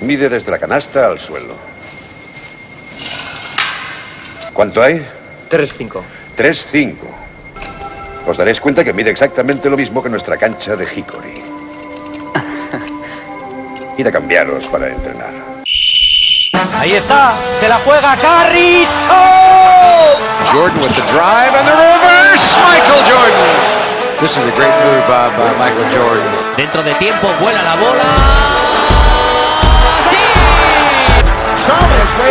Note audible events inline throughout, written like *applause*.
Mide desde la canasta al suelo. ¿Cuánto hay? 3-5. 3-5. Os daréis cuenta que mide exactamente lo mismo que nuestra cancha de Hickory. *laughs* Id a cambiaros para entrenar. Ahí está, se la juega Carricho. Jordan with the drive and the reverse. Michael Jordan. This is a great move by, by Michael Jordan. Dentro de tiempo vuela la bola.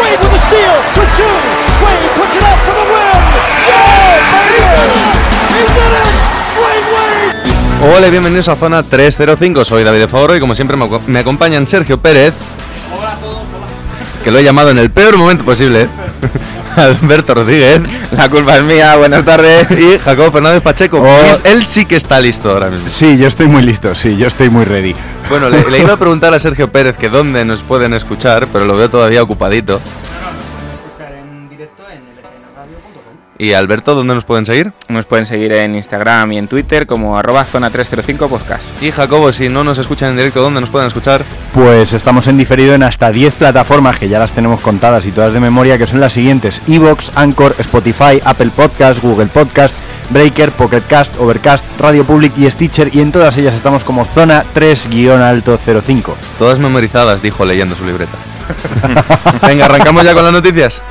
Wade with a steal, with two. Wade puts it up for the win. Yeah, baby! He did it! Dwayne Wade! Hola y bienvenidos a Zona 305, soy David de Favoro y como siempre me, aco- me acompañan Sergio Pérez, que lo he llamado en el peor momento posible, *laughs* *laughs* Alberto Rodríguez, La culpa es mía, buenas tardes. y Jacobo Fernández Pacheco. Oh. Él sí que está listo ahora mismo. Sí, yo estoy muy listo, sí, yo estoy muy ready. Bueno, le, le iba a preguntar a Sergio Pérez que dónde nos pueden escuchar, pero lo veo todavía ocupadito. Y Alberto, ¿dónde nos pueden seguir? Nos pueden seguir en Instagram y en Twitter como arroba zona 305 podcast. Y Jacobo, si no nos escuchan en directo, ¿dónde nos pueden escuchar? Pues estamos en diferido en hasta 10 plataformas que ya las tenemos contadas y todas de memoria, que son las siguientes: Evox, Anchor, Spotify, Apple Podcast, Google Podcast, Breaker, Pocket Cast, Overcast, Radio Public y Stitcher. Y en todas ellas estamos como Zona 3-Alto 05. Todas memorizadas, dijo leyendo su libreta. *laughs* Venga, arrancamos ya con las noticias.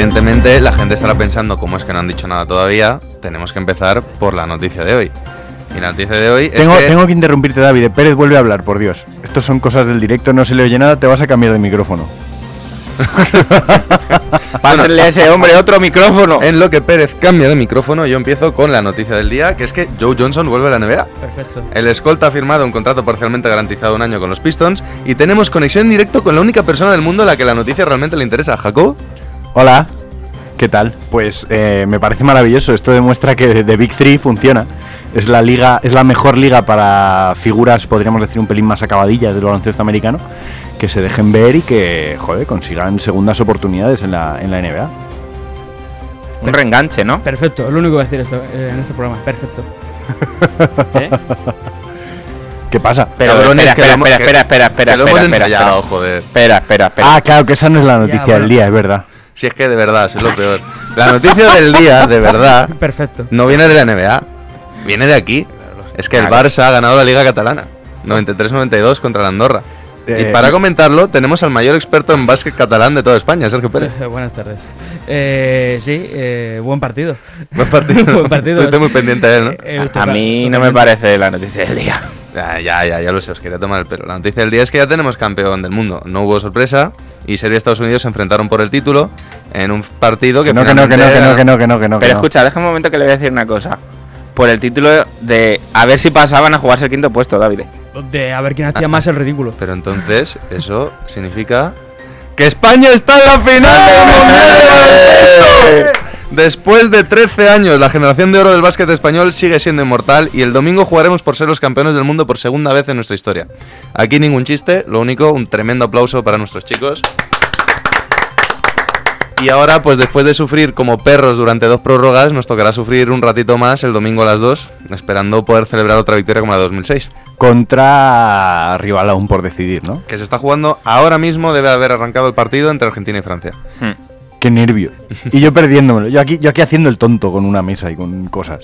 Evidentemente la gente estará pensando, como es que no han dicho nada todavía, tenemos que empezar por la noticia de hoy. Y la noticia de hoy Tengo, es que... tengo que interrumpirte, David. Pérez vuelve a hablar, por Dios. Estos son cosas del directo, no se le oye nada, te vas a cambiar de micrófono. *laughs* Pásenle a ese hombre otro micrófono. En lo que Pérez cambia de micrófono, yo empiezo con la noticia del día, que es que Joe Johnson vuelve a la NBA. Perfecto. El escolta ha firmado un contrato parcialmente garantizado un año con los Pistons y tenemos conexión en directo con la única persona del mundo a la que la noticia realmente le interesa, Jacob. Hola, ¿qué tal? Pues eh, me parece maravilloso. Esto demuestra que The Big Three funciona. Es la liga, es la mejor liga para figuras, podríamos decir, un pelín más acabadillas del baloncesto americano, que se dejen ver y que, joder, consigan segundas oportunidades en la, en la NBA. Un reenganche, ¿no? Perfecto, es lo único que voy a decir esto, eh, en este programa. Perfecto. *laughs* ¿Qué pasa? Pero espera, espera, espera, espera, espera, espera, espera, espera, espera. joder. Espera, espera, espera. Ah, claro, que esa no es la noticia bueno. del día, es verdad. Si es que de verdad, es lo peor. La noticia del día, de verdad, *laughs* Perfecto. no viene de la NBA, viene de aquí. Es que el. Barça ha ganado la Liga Catalana, 93-92 contra la Andorra. Eh, y para comentarlo, tenemos al mayor experto en básquet catalán de toda España, Sergio Pérez. Eh, *laughs* buenas tardes. Eh, sí, eh, buen partido. *laughs* Buen partido. *laughs* Buen partido. Tú muy pendiente de él, ¿no? Eh, A mí no me parece la noticia del día. Ya, ya, ya, ya lo sé, os quería tomar el pelo. La noticia del día es que ya tenemos campeón del mundo. No hubo sorpresa y Serbia y Estados Unidos se enfrentaron por el título en un partido que no, que no, que no, que no, que no, que no, que no. Pero escucha, deja un momento que le voy a decir una cosa. Por el título de a ver si pasaban a jugarse el quinto puesto, David. De a ver quién hacía más el ridículo. Pero entonces eso *laughs* significa que España está en la final del Mundial de. Después de 13 años, la generación de oro del básquet español sigue siendo inmortal y el domingo jugaremos por ser los campeones del mundo por segunda vez en nuestra historia. Aquí ningún chiste, lo único, un tremendo aplauso para nuestros chicos. Y ahora, pues después de sufrir como perros durante dos prórrogas, nos tocará sufrir un ratito más el domingo a las 2, esperando poder celebrar otra victoria como la de 2006. Contra rival aún por decidir, ¿no? Que se está jugando ahora mismo, debe haber arrancado el partido entre Argentina y Francia. Hmm. Qué nervio. Y yo perdiéndomelo. Yo aquí, yo aquí haciendo el tonto con una mesa y con cosas.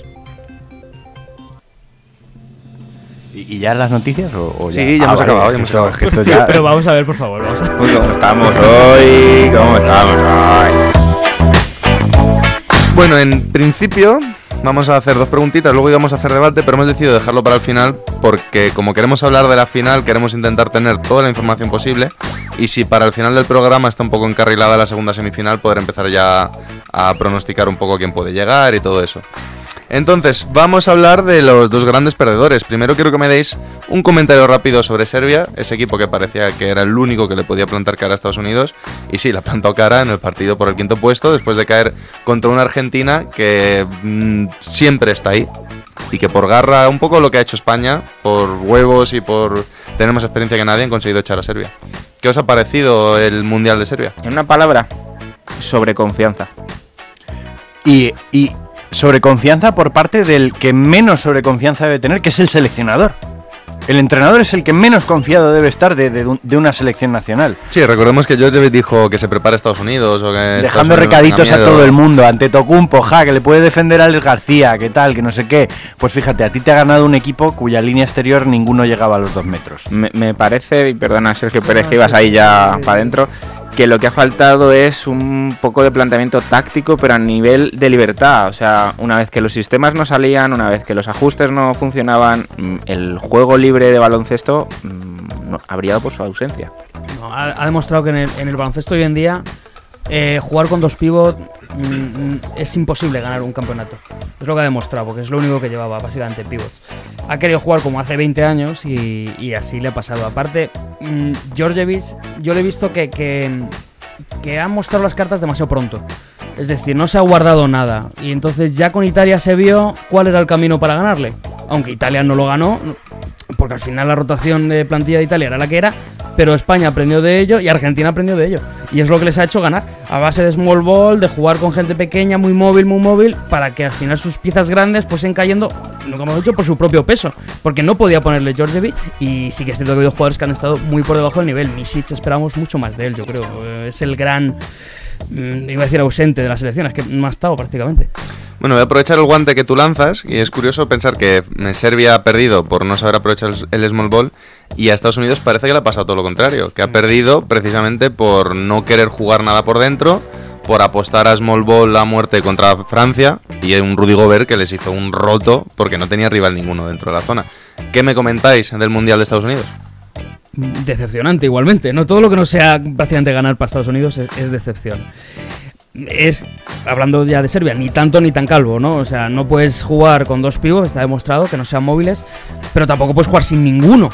¿Y, y ya las noticias o, o ya? Sí, ya hemos acabado, ya hemos acabado. es que esto ya- Pero vamos a ver, por favor, vamos a Uy, ¿Cómo estamos hoy? ¿Cómo estamos hoy? Bueno, en principio vamos a hacer dos preguntitas, luego íbamos a hacer debate, pero hemos decidido dejarlo para el final porque como queremos hablar de la final, queremos intentar tener toda la información posible y si para el final del programa está un poco encarrilada la segunda semifinal, poder empezar ya a pronosticar un poco quién puede llegar y todo eso. Entonces, vamos a hablar de los dos grandes perdedores. Primero quiero que me deis un comentario rápido sobre Serbia, ese equipo que parecía que era el único que le podía plantar cara a Estados Unidos. Y sí, la plantó cara en el partido por el quinto puesto, después de caer contra una Argentina que mm, siempre está ahí. Y que por garra, un poco lo que ha hecho España, por huevos y por tener más experiencia que nadie, han conseguido echar a Serbia. ¿Qué os ha parecido el Mundial de Serbia? En una palabra, sobre confianza. Y, y sobreconfianza por parte del que menos sobreconfianza debe tener, que es el seleccionador. El entrenador es el que menos confiado debe estar de, de un- de una selección nacional. Sí, recordemos que George dijo que se prepara Estados Unidos o que Dejando Unidos recaditos a todo el mundo, ante Tocumpo, ja, que le puede defender a Alex García, que tal, que no sé qué. Pues fíjate, a ti te ha ganado un equipo cuya línea exterior ninguno llegaba a los dos metros. Me, me parece, y perdona Sergio Pérez que ibas ahí ya para adentro, que lo que ha faltado es un poco de planteamiento táctico, pero a nivel de libertad. O sea, una vez que los sistemas no salían, una vez que los ajustes no funcionaban, mm, el juego libre de baloncesto mm, no- ha brillado por su ausencia. No, ha, demostrado que en el baloncesto hoy en día eh, jugar con dos pivots mm, es imposible ganar un campeonato. Es lo que ha demostrado, porque es lo único que llevaba, básicamente, pivots. Ha querido jugar como hace 20 años y, y así le ha pasado. Aparte, mm, Georgievich, yo le he visto que, que, que ha mostrado las cartas demasiado pronto. Es decir, no se ha guardado nada. Y entonces ya con Italia se vio cuál era el camino para ganarle. Aunque Italia no lo ganó, porque al final la rotación de plantilla de Italia era la que era, pero España aprendió de ello y Argentina aprendió de ello. Y es lo que les ha hecho ganar, a base de small ball, de jugar con gente pequeña, muy móvil, muy móvil, para que al final sus piezas grandes fuesen cayendo, lo que hemos dicho, por su propio peso. Porque no podía ponerle Georgievic y sí que es cierto que ha habido jugadores que han estado muy por debajo del nivel. Misic esperamos mucho más de él, yo creo. Eh, Es el gran, mm, iba a decir ausente de las selecciones, que no ha estado prácticamente. Bueno, voy a aprovechar el guante que tú lanzas y es curioso pensar que eh, Serbia ha perdido por no saber aprovechar el el small ball y a Estados Unidos parece que le ha pasado todo lo contrario, que ha perdido precisamente por no querer jugar nada por dentro, por apostar a small ball a muerte contra Francia y un Rudy Gobert que les hizo un roto porque no tenía rival ninguno dentro de la zona. ¿Qué me comentáis del Mundial de Estados Unidos? Decepcionante igualmente. No todo lo que no sea prácticamente ganar para Estados Unidos es, decepción. Es, hablando ya de Serbia, ni tanto ni tan calvo, ¿no? O sea, no puedes jugar con dos pibos, está demostrado que no sean móviles, pero tampoco puedes jugar sin ninguno.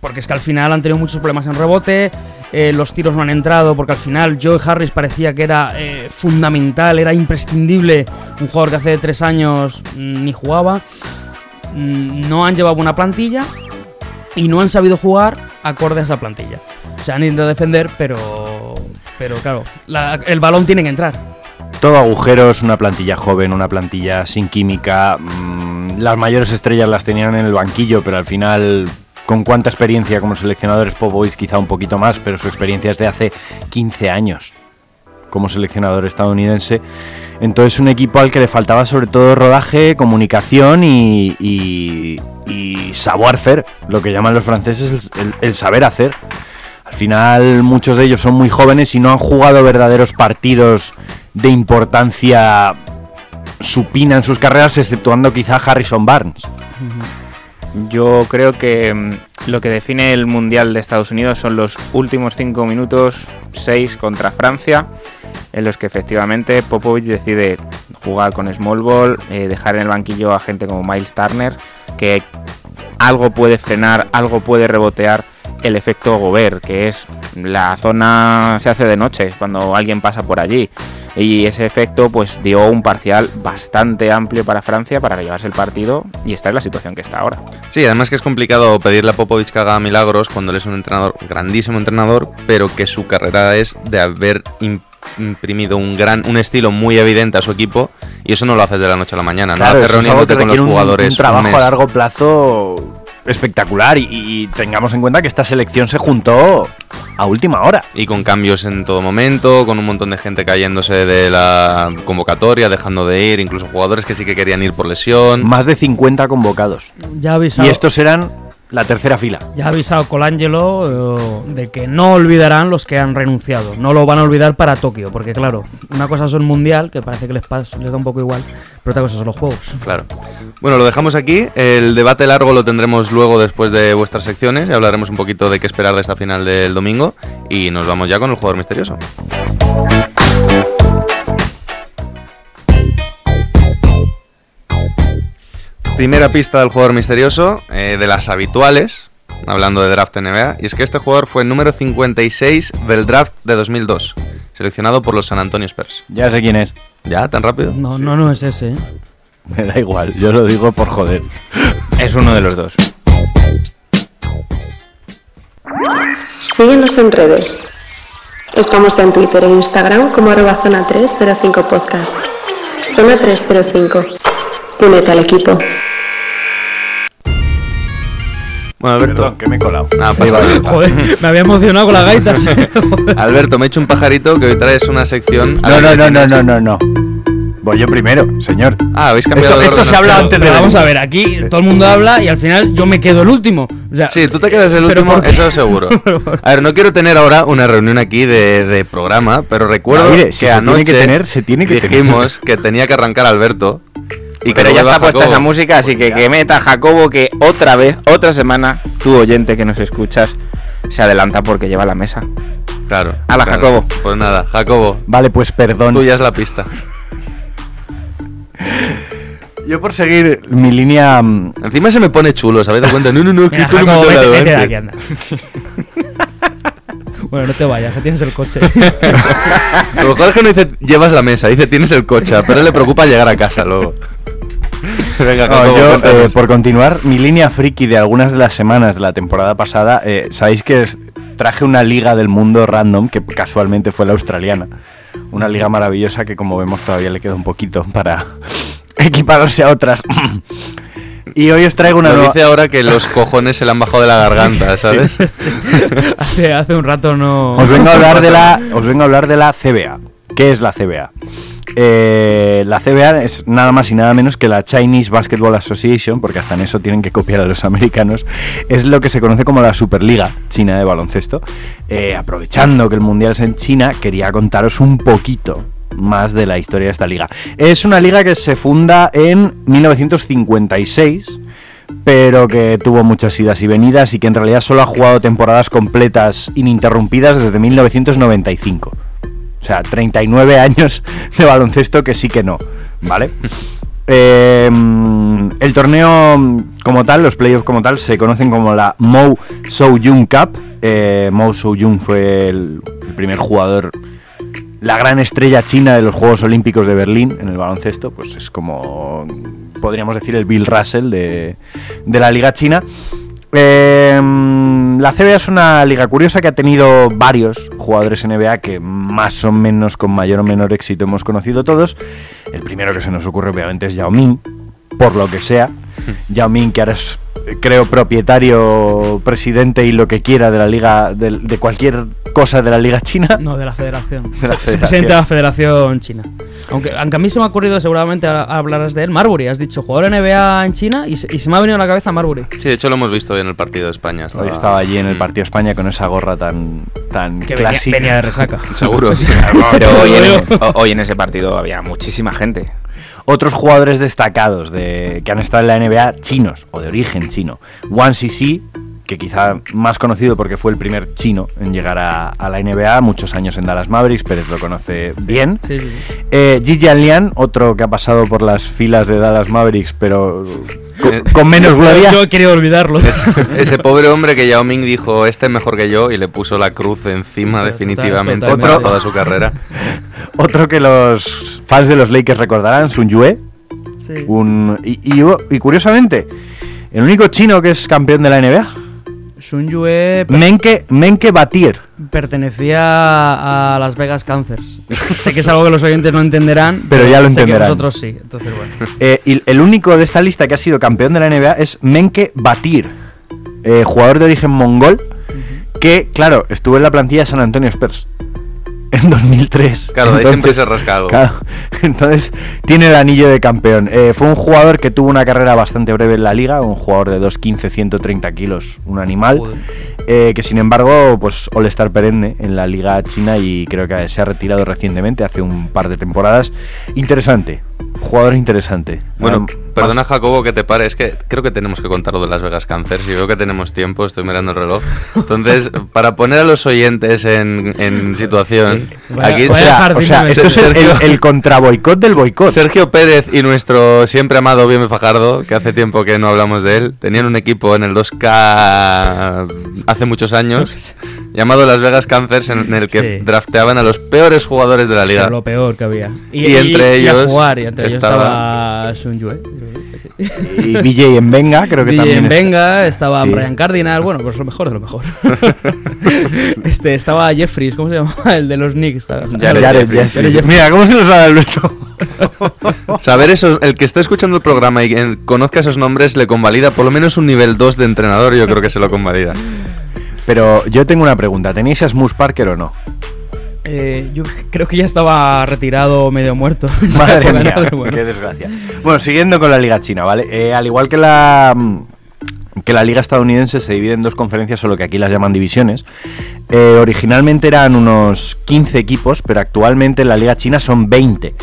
Porque es que al final han tenido muchos problemas en rebote, eh, los tiros no han entrado, porque al final Joe Harris parecía que era eh, fundamental, era imprescindible, un jugador que hace tres años mm, ni jugaba. Mm, No han llevado una plantilla y no han sabido jugar acorde a esa plantilla. O sea, han intentado defender, pero, pero claro, la- el balón tiene que entrar. Todo agujeros, una plantilla joven, una plantilla sin química. mm, las mayores estrellas las tenían en el banquillo, pero al final, con cuánta experiencia como seleccionadores Popovic, quizá un poquito más, pero su experiencia es de hace 15 años como seleccionador estadounidense. Entonces un equipo al que le faltaba sobre todo rodaje, comunicación y, y, y savoir-faire, lo que llaman los franceses el- el- el saber hacer. Al final muchos de ellos son muy jóvenes y no han jugado verdaderos partidos de importancia supina en sus carreras, exceptuando quizá Harrison Barnes. Yo creo que mm, lo que define el Mundial de Estados Unidos son los últimos cinco minutos, 6 contra Francia, en los que efectivamente Popovich decide jugar con small ball, eh, dejar en el banquillo a gente como Miles Turner, que algo puede frenar, algo puede rebotear el efecto Gobert, que es la zona se hace de noche cuando alguien pasa por allí. Y ese efecto pues dio un parcial bastante amplio para Francia para llevarse el partido y está en la situación que está ahora. Sí, además que es complicado pedirle a Popovich que haga milagros cuando él es un entrenador, grandísimo entrenador, pero que su carrera es de haber im- imprimido un gran un estilo muy evidente a su equipo y eso no lo haces de la noche a la mañana, Claro, no haces reuniéndote con los un- jugadores Un, trabajo a largo plazo espectacular y, y tengamos en cuenta que esta selección se juntó a última hora. y con cambios en todo momento, con un montón de gente cayéndose de la convocatoria, dejando de ir, incluso jugadores que sí que querían ir por lesión. Más de 50 convocados. Ya avisado, Y estos eran la tercera fila. ya ha avisado Colangelo eh, de que no olvidarán los que han renunciado. No lo van a olvidar para Tokio, porque claro, una cosa son mundial, que parece que les, pasa, les da un poco igual, pero otra cosa son los juegos. Claro. Bueno, lo dejamos aquí. El debate largo lo tendremos luego después de vuestras secciones y hablaremos un poquito de qué esperar de esta final del domingo. Y nos vamos ya con el jugador misterioso. Primera pista del jugador misterioso, eh, de las habituales, hablando de draft NBA, y es que este jugador fue el número 56 del draft de 2002, seleccionado por los San Antonio Spurs. Ya sé quién es. ¿Ya? ¿Tan rápido? No, no, no es ese. ¿eh? Me da igual, yo lo digo por joder. Es uno de los dos. Síguenos en redes. Estamos en Twitter e Instagram como arroba zona 305 podcast. Zona 305. Únete al equipo. Bueno, Alberto. Perdón, que me he colado. Pasa nada. Joder, me había emocionado con las gaitas. *laughs* Alberto, me he hecho un pajarito que hoy traes una sección. No, la no, no, no, no, no, no. Voy yo primero, señor. Ah, habéis cambiado Esto- de esto orden. se habla antes de Pero vamos a ver, aquí todo el mundo habla y al final yo me quedo el último. O sea, Sí, tú te quedas el ¿pero último, eso seguro. *laughs* A ver, no quiero tener ahora una reunión aquí de, de programa, pero recuerdo si que se anoche tiene que tener, se tiene que tener. dijimos que tenía que arrancar Alberto. Y Pero ya está puesta Jacobo. esa música, así que que meta Jacobo que otra vez, otra semana, tu oyente que nos escuchas, se adelanta porque lleva la mesa. Claro. Hala, claro. Jacobo. Pues nada, Jacobo, Vale, pues perdón. tú ya es la pista. *laughs* Yo por seguir mi línea... mm, Encima se me pone chulo, ¿sabéis de cuenta? No, no, no, que Mira, esto no me vete, vete de aquí, anda. *laughs* bueno, no te vayas, que tienes el coche. *laughs* A lo mejor es que no dice llevas la mesa, dice tienes el coche, pero le preocupa llegar a casa luego. *laughs* Venga, No, yo, eh, por continuar, mi línea friki de algunas de las semanas de la temporada pasada, eh, sabéis que es- traje una liga del mundo random que casualmente fue la australiana. Una liga maravillosa que como vemos todavía le queda un poquito para *laughs* equipararse a otras. y hoy os traigo una Lo nueva... dice ahora que los cojones se le han bajado de la garganta, *laughs* ¿sabes? hace, hace un rato no. Os vengo a hablar de la, os vengo a hablar de la CBA. ¿Qué es la CBA? Eh, la CBA es nada más y nada menos que la Chinese Basketball Association, porque hasta en eso tienen que copiar a los americanos. Es lo que se conoce como la Superliga China de baloncesto. Eh, aprovechando que el mundial es en China, quería contaros un poquito más de la historia de esta liga. Es una liga que se funda en 1956 pero que tuvo muchas idas y venidas y que en realidad solo ha jugado temporadas completas ininterrumpidas desde 1995. O sea, 39 años de baloncesto que sí que no, ¿vale? *laughs* Eh, el torneo como tal, los playoffs como tal, se conocen como la Mo So-Jung Cup. Eh, Mo So-Jung fue el, el primer jugador la gran estrella china de los Juegos Olímpicos de Berlín en el baloncesto, pues es como, podríamos decir, el Bill Russell de, de la Liga China. Eh, la CBA es una liga curiosa que ha tenido varios jugadores NBA que más o menos con mayor o menor éxito hemos conocido todos. El primero que se nos ocurre obviamente es Yao Ming, por lo que sea. Yao Ming que ahora es, eh, creo, propietario, presidente y lo que quiera de la liga, de, de cualquier cosa de la liga china. No, de la federación. De la federación. presidente de la Federación China. Aunque, aunque a mí se me ha ocurrido, seguramente a- hablarás de él, Marbury. Has dicho jugador NBA en China y se, y se me ha venido a la cabeza Marbury. Sí, de hecho lo hemos visto hoy en el partido de España. Hoy estaba allí en el partido de España con esa gorra tan, tan Que venía, clásica. venía de resaca. *laughs* Seguro. *laughs* Pero hoy en, hoy en ese partido había muchísima gente. Otros jugadores destacados de, que han estado en la NBA chinos o de origen chino. Wang Sisi, que quizá más conocido porque fue el primer chino en llegar a, a la NBA, muchos años en Dallas Mavericks, Pérez lo conoce bien. Sí, sí. Eh, Ji Jianlian, otro que ha pasado por las filas de Dallas Mavericks, pero con, Eh, con menos gloria. Yo he querido olvidarlo. Ese pobre hombre que Yao Ming dijo, este es mejor que yo, y le puso la cruz encima definitivamente para toda su carrera. *laughs* Otro que los fans de los Lakers recordarán, Sun Yue. Sí. Un, y, y- y curiosamente, el único chino que es campeón de la NBA. Sun Yue Menke, Menke Batir. Pertenecía a Las Vegas Cancers. *laughs* sé que es algo que los oyentes no entenderán, Pero ya lo sé que entenderán. nosotros sí. Entonces, bueno. Eh, y el único de esta lista que ha sido campeón de la NBA es Menke Batir, eh, jugador de origen mongol, que, claro, estuvo en la plantilla de San Antonio Spurs en 2003. Claro, de ahí siempre Entonces, se rasca algo. Claro, *laughs* entonces tiene el anillo de campeón. Eh, fue un jugador que tuvo una carrera bastante breve en la liga, un jugador de 2'15, 130 kilos, un animal, Joder. Eh, que sin embargo, pues All-Star perenne en la liga china y creo que se ha retirado recientemente, hace un par de temporadas. Interesante, jugador interesante. Bueno, perdona más- Jacobo que te pare, es que creo que tenemos que contar lo de Las Vegas Cancers y veo que tenemos tiempo, estoy mirando el reloj. Entonces, *laughs* para poner a los oyentes en, en situación, Vaya- aquí O sea, o sea, esto es el, Sergio- el, el contraboicot del boicot. Sergio Pérez y nuestro siempre amado Bienve Fajardo, que hace tiempo que no hablamos de él, tenían un equipo en el 2K hace muchos años *laughs* llamado Las Vegas Cancers en el que Sí. drafteaban a los peores jugadores de la liga. Era lo peor que había. Y entre y a ellos jugar, y entre ellos estaba- estaba Sun Yue. Y BJ en Venga, creo que DJ también. está- Venga, estaba Sí. Brian Cardinal, bueno, pues lo mejor de lo mejor. *laughs* este, estaba Jeffries, ¿cómo se llama? El de los Knicks. Jared Jared Jeffries. Jeffries. Jared Jeffries. Mira, ¿cómo se nos ha dado Alberto? Saber eso, el que esté escuchando el programa y que conozca esos nombres le convalida por lo menos un nivel 2 de entrenador, yo creo que se lo convalida. *laughs* Pero yo tengo una pregunta, ¿tenéis a Smus Parker o no? Eh, yo creo que ya estaba retirado medio muerto. *laughs* Madre mía, qué desgracia. Bueno, siguiendo con la Liga China, ¿vale? Eh, al igual que la mm, que la liga estadounidense se divide en dos conferencias, solo que aquí las llaman divisiones. Eh, originalmente eran unos 15 equipos, pero actualmente en la liga china son 20.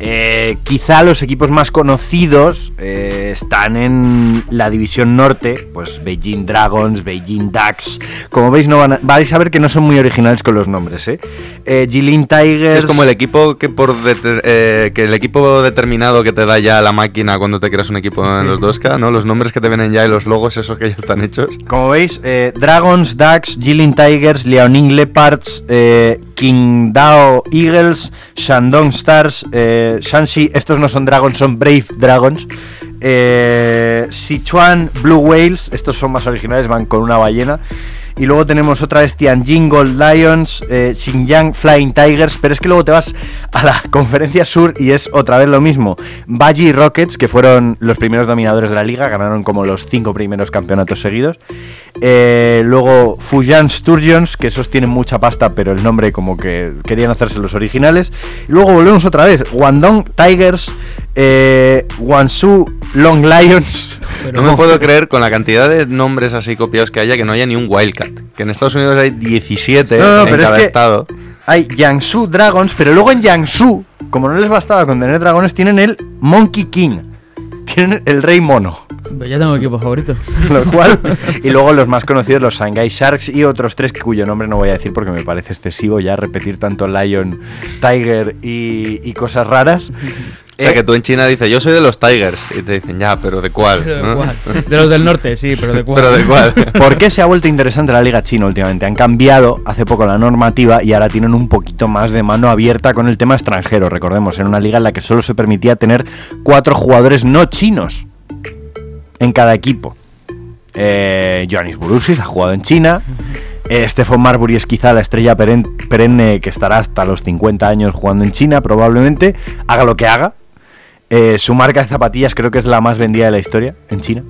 Eh, quizá los equipos más conocidos eh, están en la división norte, pues Beijing Dragons, Beijing Ducks. Como veis, no van a, vais a ver que no son muy originales con los nombres, ¿eh? eh Jilin Tigers. es como el equipo que por que el equipo determinado que te da ya la máquina cuando te creas un equipo en los 2K, ¿no? Los nombres que te vienen ya y los logos esos que ya están hechos. Como veis, Dragons, Ducks, Jilin Tigers, Liaoning Leopards, Qingdao Eagles, Shandong Stars. Eh, Shanxi, estos no son dragons, son Brave Dragons. Eh, Sichuan Blue Whales, estos son más originales, van con una ballena. Y luego tenemos otra vez Tianjin Gold Lions, eh, Xinjiang Flying Tigers, pero es que luego te vas a la *laughs* conferencia sur y es otra vez lo mismo. Baji Rockets, que fueron los primeros dominadores de la liga, ganaron como los cinco primeros campeonatos seguidos. Eh, luego Fujian Sturgeons, que esos tienen mucha pasta, pero el nombre como que querían hacerse los originales. Y luego volvemos otra vez. Guangdong Tigers, eh, Guangzhou Long Lions. no me puedo creer con la cantidad de nombres así copiados que haya que no haya ni un Wildcat. Que en Estados Unidos hay 17 en cada estado. Hay Jiangsu Dragons, pero luego en Jiangsu, como no les bastaba con tener dragones, tienen el Monkey King. Tienen el Rey Mono. Pues ya tengo equipo favorito. *laughs* Lo cual, y luego los más conocidos, los Shanghai Sharks y otros tres cuyo nombre no voy a decir porque me parece excesivo ya repetir tanto Lion, Tiger y cosas raras. O sea, que tú en China dices, yo soy de los Tigers. Y te dicen, ya, pero ¿de cuál? *laughs* de, los del norte, sí, pero ¿de *laughs* cuál? pero ¿de cuál? *laughs* ¿Por qué se ha vuelto interesante la Liga China últimamente? Han cambiado hace poco la normativa y ahora tienen un poquito más de mano abierta con el tema extranjero. Recordemos, en una liga en la que solo se permitía tener cuatro jugadores no chinos en cada equipo. Eh, Johannes Burusis ha jugado en China. Eh, Stephen Marbury es quizá la estrella perenne que estará hasta los 50 años jugando en China, probablemente. Haga lo que haga, eh, su marca de zapatillas creo que es la más vendida de la historia en China.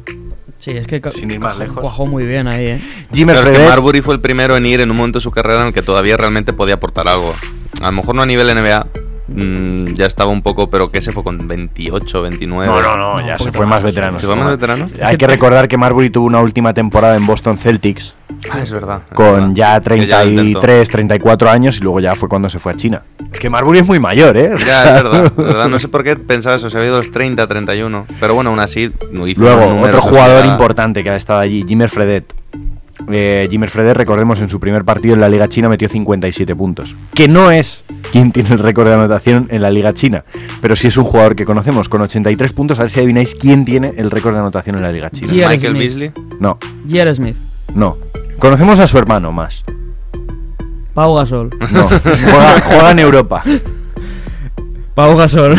Sí, es que Sin ir más lejos. cuajó muy bien ahí, ¿eh? Jimmy Marbury fue el primero en ir en un momento de su carrera en el que todavía realmente podía aportar algo. A lo mejor no a nivel NBA, Mm, ya estaba un poco, pero que se fue con 28, 29. No, no, no, ya se fue más veterano. ¿Se fue más veterano? Hay que recordar que Marbury tuvo una última temporada en Boston Celtics. Ah, es verdad. Con ya 33, 34 años y luego ya fue cuando se fue a China. Es que Marbury es muy mayor, ¿eh? Ya, es verdad, *laughs* No sé por qué pensaba eso, se había ido a los 30, 31. Pero bueno, aún así no hizo Luego, otro jugador importante que ha estado allí, Jimmer Fredet. Eh, Jimmer Fredet, recordemos, en su primer partido en la Liga China metió 57 puntos. Que no es quien tiene el récord de anotación en la Liga China, pero sí es un jugador que conocemos con 83 puntos. A ver si adivináis quién tiene el récord de anotación en la Liga China. Michael Beasley. No. J.R. Smith. No. Conocemos a su hermano más. Pau Gasol. No. juega en Europa. Pau Gasol.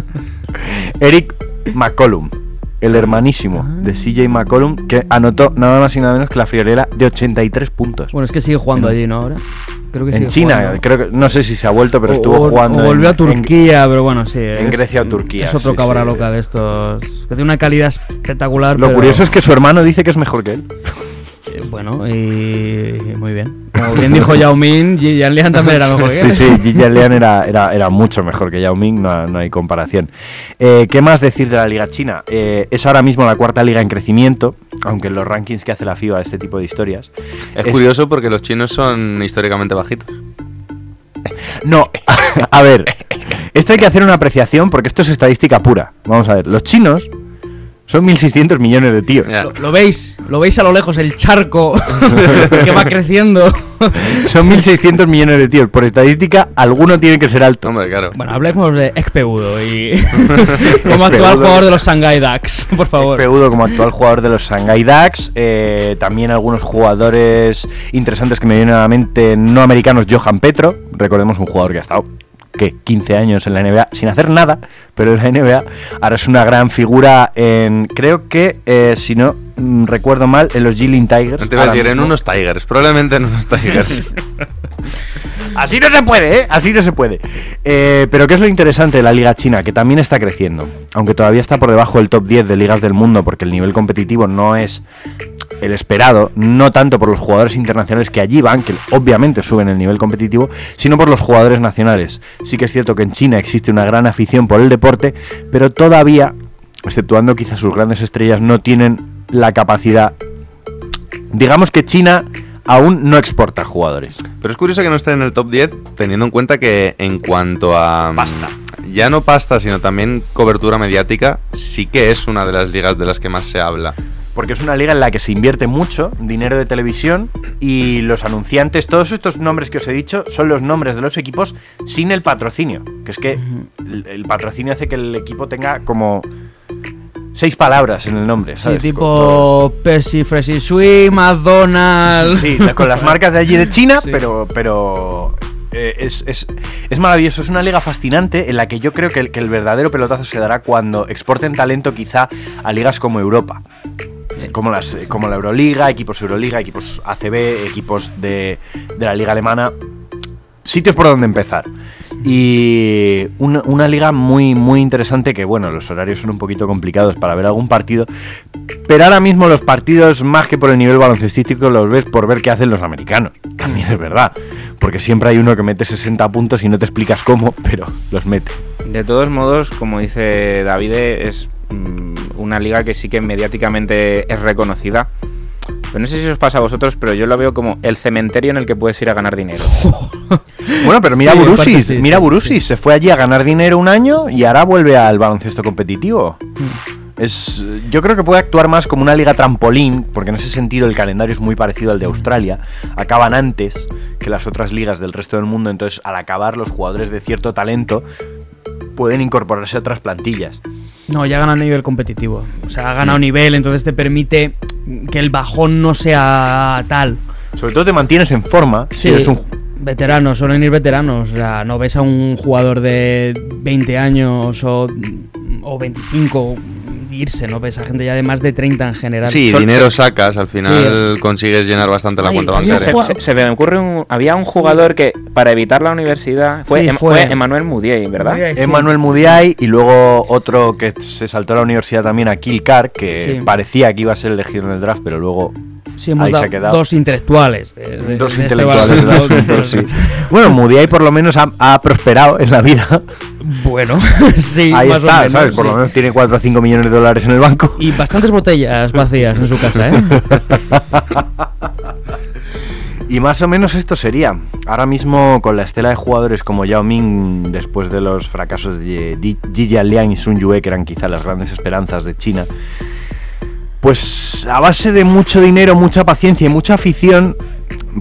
*laughs* Eric McCollum el hermanísimo de CJ McCollum, que anotó nada más y nada menos que la friolera de 83 puntos. Bueno, es que sigue jugando allí, ¿no? Ahora. Creo que en China, creo que no sé si se ha vuelto, pero estuvo jugando. O volvió a Turquía, pero bueno, sí. En Grecia o Turquía. Es otro cabra loca de estos. Que tiene una calidad espectacular. Lo curioso es que su hermano dice que es mejor que él. Eh, bueno, y muy bien. Como bien dijo Yao Ming, Jian Lian también era mejor que él. Sí, *laughs* sí, Jian Lian era, era, era, mucho mejor que Yao Ming, no, no hay comparación. Eh, ¿Qué más decir de la Liga China? Eh, es ahora mismo la cuarta liga en crecimiento, aunque en los rankings que hace la FIBA este tipo de historias. Es, es curioso porque los chinos son históricamente bajitos. No, *laughs* a ver, esto hay que hacer una apreciación porque esto es estadística pura. Vamos a ver, los chinos son 1.600 millones de tíos. Lo, veis, lo veis a lo lejos, el charco *laughs* que va creciendo. Son 1.600 millones de tíos. Por estadística, alguno tiene que ser alto. Hombre, claro. Bueno, hablemos de Expeudo y *laughs* como actual jugador de los Shanghai Ducks, por favor. Expeudo como actual jugador de los Shanghai Ducks. Eh, también algunos jugadores interesantes que me vienen a la mente no americanos. Johan Petro, recordemos un jugador que ha estado que 15 años en la NBA sin hacer nada, pero en la NBA ahora es una gran figura en, creo que, eh, si no mm, recuerdo mal, en los Jilin Tigers. te a decir, en unos Tigers, probablemente en unos Tigers. *laughs* Así no se puede, ¿eh? Así no se puede. Eh, pero ¿qué es lo interesante de la Liga China? Que también está creciendo. Aunque todavía está por debajo del top 10 de ligas del mundo porque el nivel competitivo no es el esperado, no tanto por los jugadores internacionales que allí van, que obviamente suben el nivel competitivo, sino por los jugadores nacionales. Sí que es cierto que en China existe una gran afición por el deporte, pero todavía, exceptuando quizás sus grandes estrellas, no tienen la capacidad. Digamos que China aún no exporta jugadores. Pero es curioso que no esté en el top 10, teniendo en cuenta que en cuanto a. Pasta. Ya no pasta, sino también cobertura mediática, sí que es una de las ligas de las que más se habla. Porque es una liga en la que se invierte mucho dinero de televisión y los anunciantes, todos estos nombres que os he dicho, son los nombres de los equipos sin el patrocinio. Que es que el, patrocinio hace que el equipo tenga como seis palabras en el nombre, Sí, ¿sabes? tipo Pepsi, Fresh Sweet, McDonald's. Sí, con las marcas de allí de China, *laughs* pero, pero eh, es, es- es maravilloso. Es una liga fascinante en la que yo creo que el, que el verdadero pelotazo se dará cuando exporten talento quizá a ligas como Europa. Como, las, como la Euroliga, equipos Euroliga, equipos ACB, equipos de, de la Liga Alemana. Sitios por donde empezar. Y una, una liga muy, muy interesante que, bueno, los horarios son un poquito complicados para ver algún partido. Pero ahora mismo los partidos, más que por el nivel baloncestístico, los ves por ver qué hacen los americanos. También es verdad. Porque siempre hay uno que mete 60 puntos y no te explicas cómo, pero los mete. De todos modos, como dice David, es mm, una liga que sí que mediáticamente es reconocida. Pero no sé si os pasa a vosotros, pero yo lo veo como el cementerio en el que puedes ir a ganar dinero. *laughs* Bueno, pero mira Sí, Burusis, sí, mira sí, Burusis, se fue allí a ganar dinero un año y ahora vuelve al baloncesto competitivo. Mm. Es, yo creo que puede actuar más como una liga trampolín, porque en ese sentido el calendario es muy parecido al de Australia. Acaban antes que las otras ligas del resto del mundo, entonces al acabar los jugadores de cierto talento pueden incorporarse a otras plantillas. No, ya gana a nivel competitivo. O sea, ha ganado nivel, entonces te permite que el bajón no sea tal. Sobre todo te mantienes en forma. si Sí, eres un- veteranos, suelen ir veteranos. O sea, no ves a un jugador de 20 años o, o 25 irse, no ves a gente ya de más de 30 en general. Sí, Sol- dinero sacas, al final consigues llenar bastante la Ay, cuenta había un bancaria. Se, se- se me ocurre un, había un jugador que para evitar la universidad fue, Sí, Em- fue. fue Emmanuel Mudiay, ¿verdad? Mudiay, sí. Emmanuel Mudiay y luego otro que se saltó a la universidad también, a Kilcar, que Sí. parecía que iba a ser elegido en el draft, pero luego Sí, hemos ahí se dado ha quedado. dos intelectuales. de- de- dos de este intelectuales del baloncesto. asunto, sí. Bueno, Mudiay por lo menos ha, ha prosperado en la vida. Bueno, *laughs* sí, Ahí más o está, menos, ¿sabes? Por sí. lo menos tiene 4 o 5 millones de dólares en el banco. Y bastantes botellas vacías en su casa, ¿eh? *laughs* Y más o menos esto sería. Ahora mismo con la estela de jugadores como Yao Ming, después de los fracasos de Ji Liang y Sun Yue, que eran quizá las grandes esperanzas de China, pues a base de mucho dinero, mucha paciencia y mucha afición,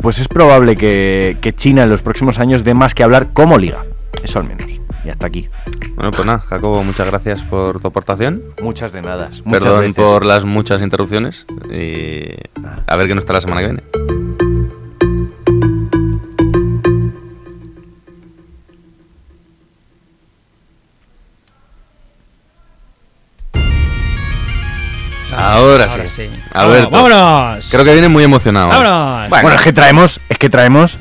pues es probable que, que China en los próximos años dé más que hablar como liga. Eso al menos. Y hasta aquí. Bueno, pues nada, Jacobo, muchas gracias por tu aportación. Muchas de nada. Muchas Perdón veces. por las muchas interrupciones. Y a ver qué nos está la semana que viene. Ahora sí. Ahora sí. Alberto. ¡Vámonos! Creo que viene muy emocionado. ¡Vámonos! Bueno, es que traemos, es que traemos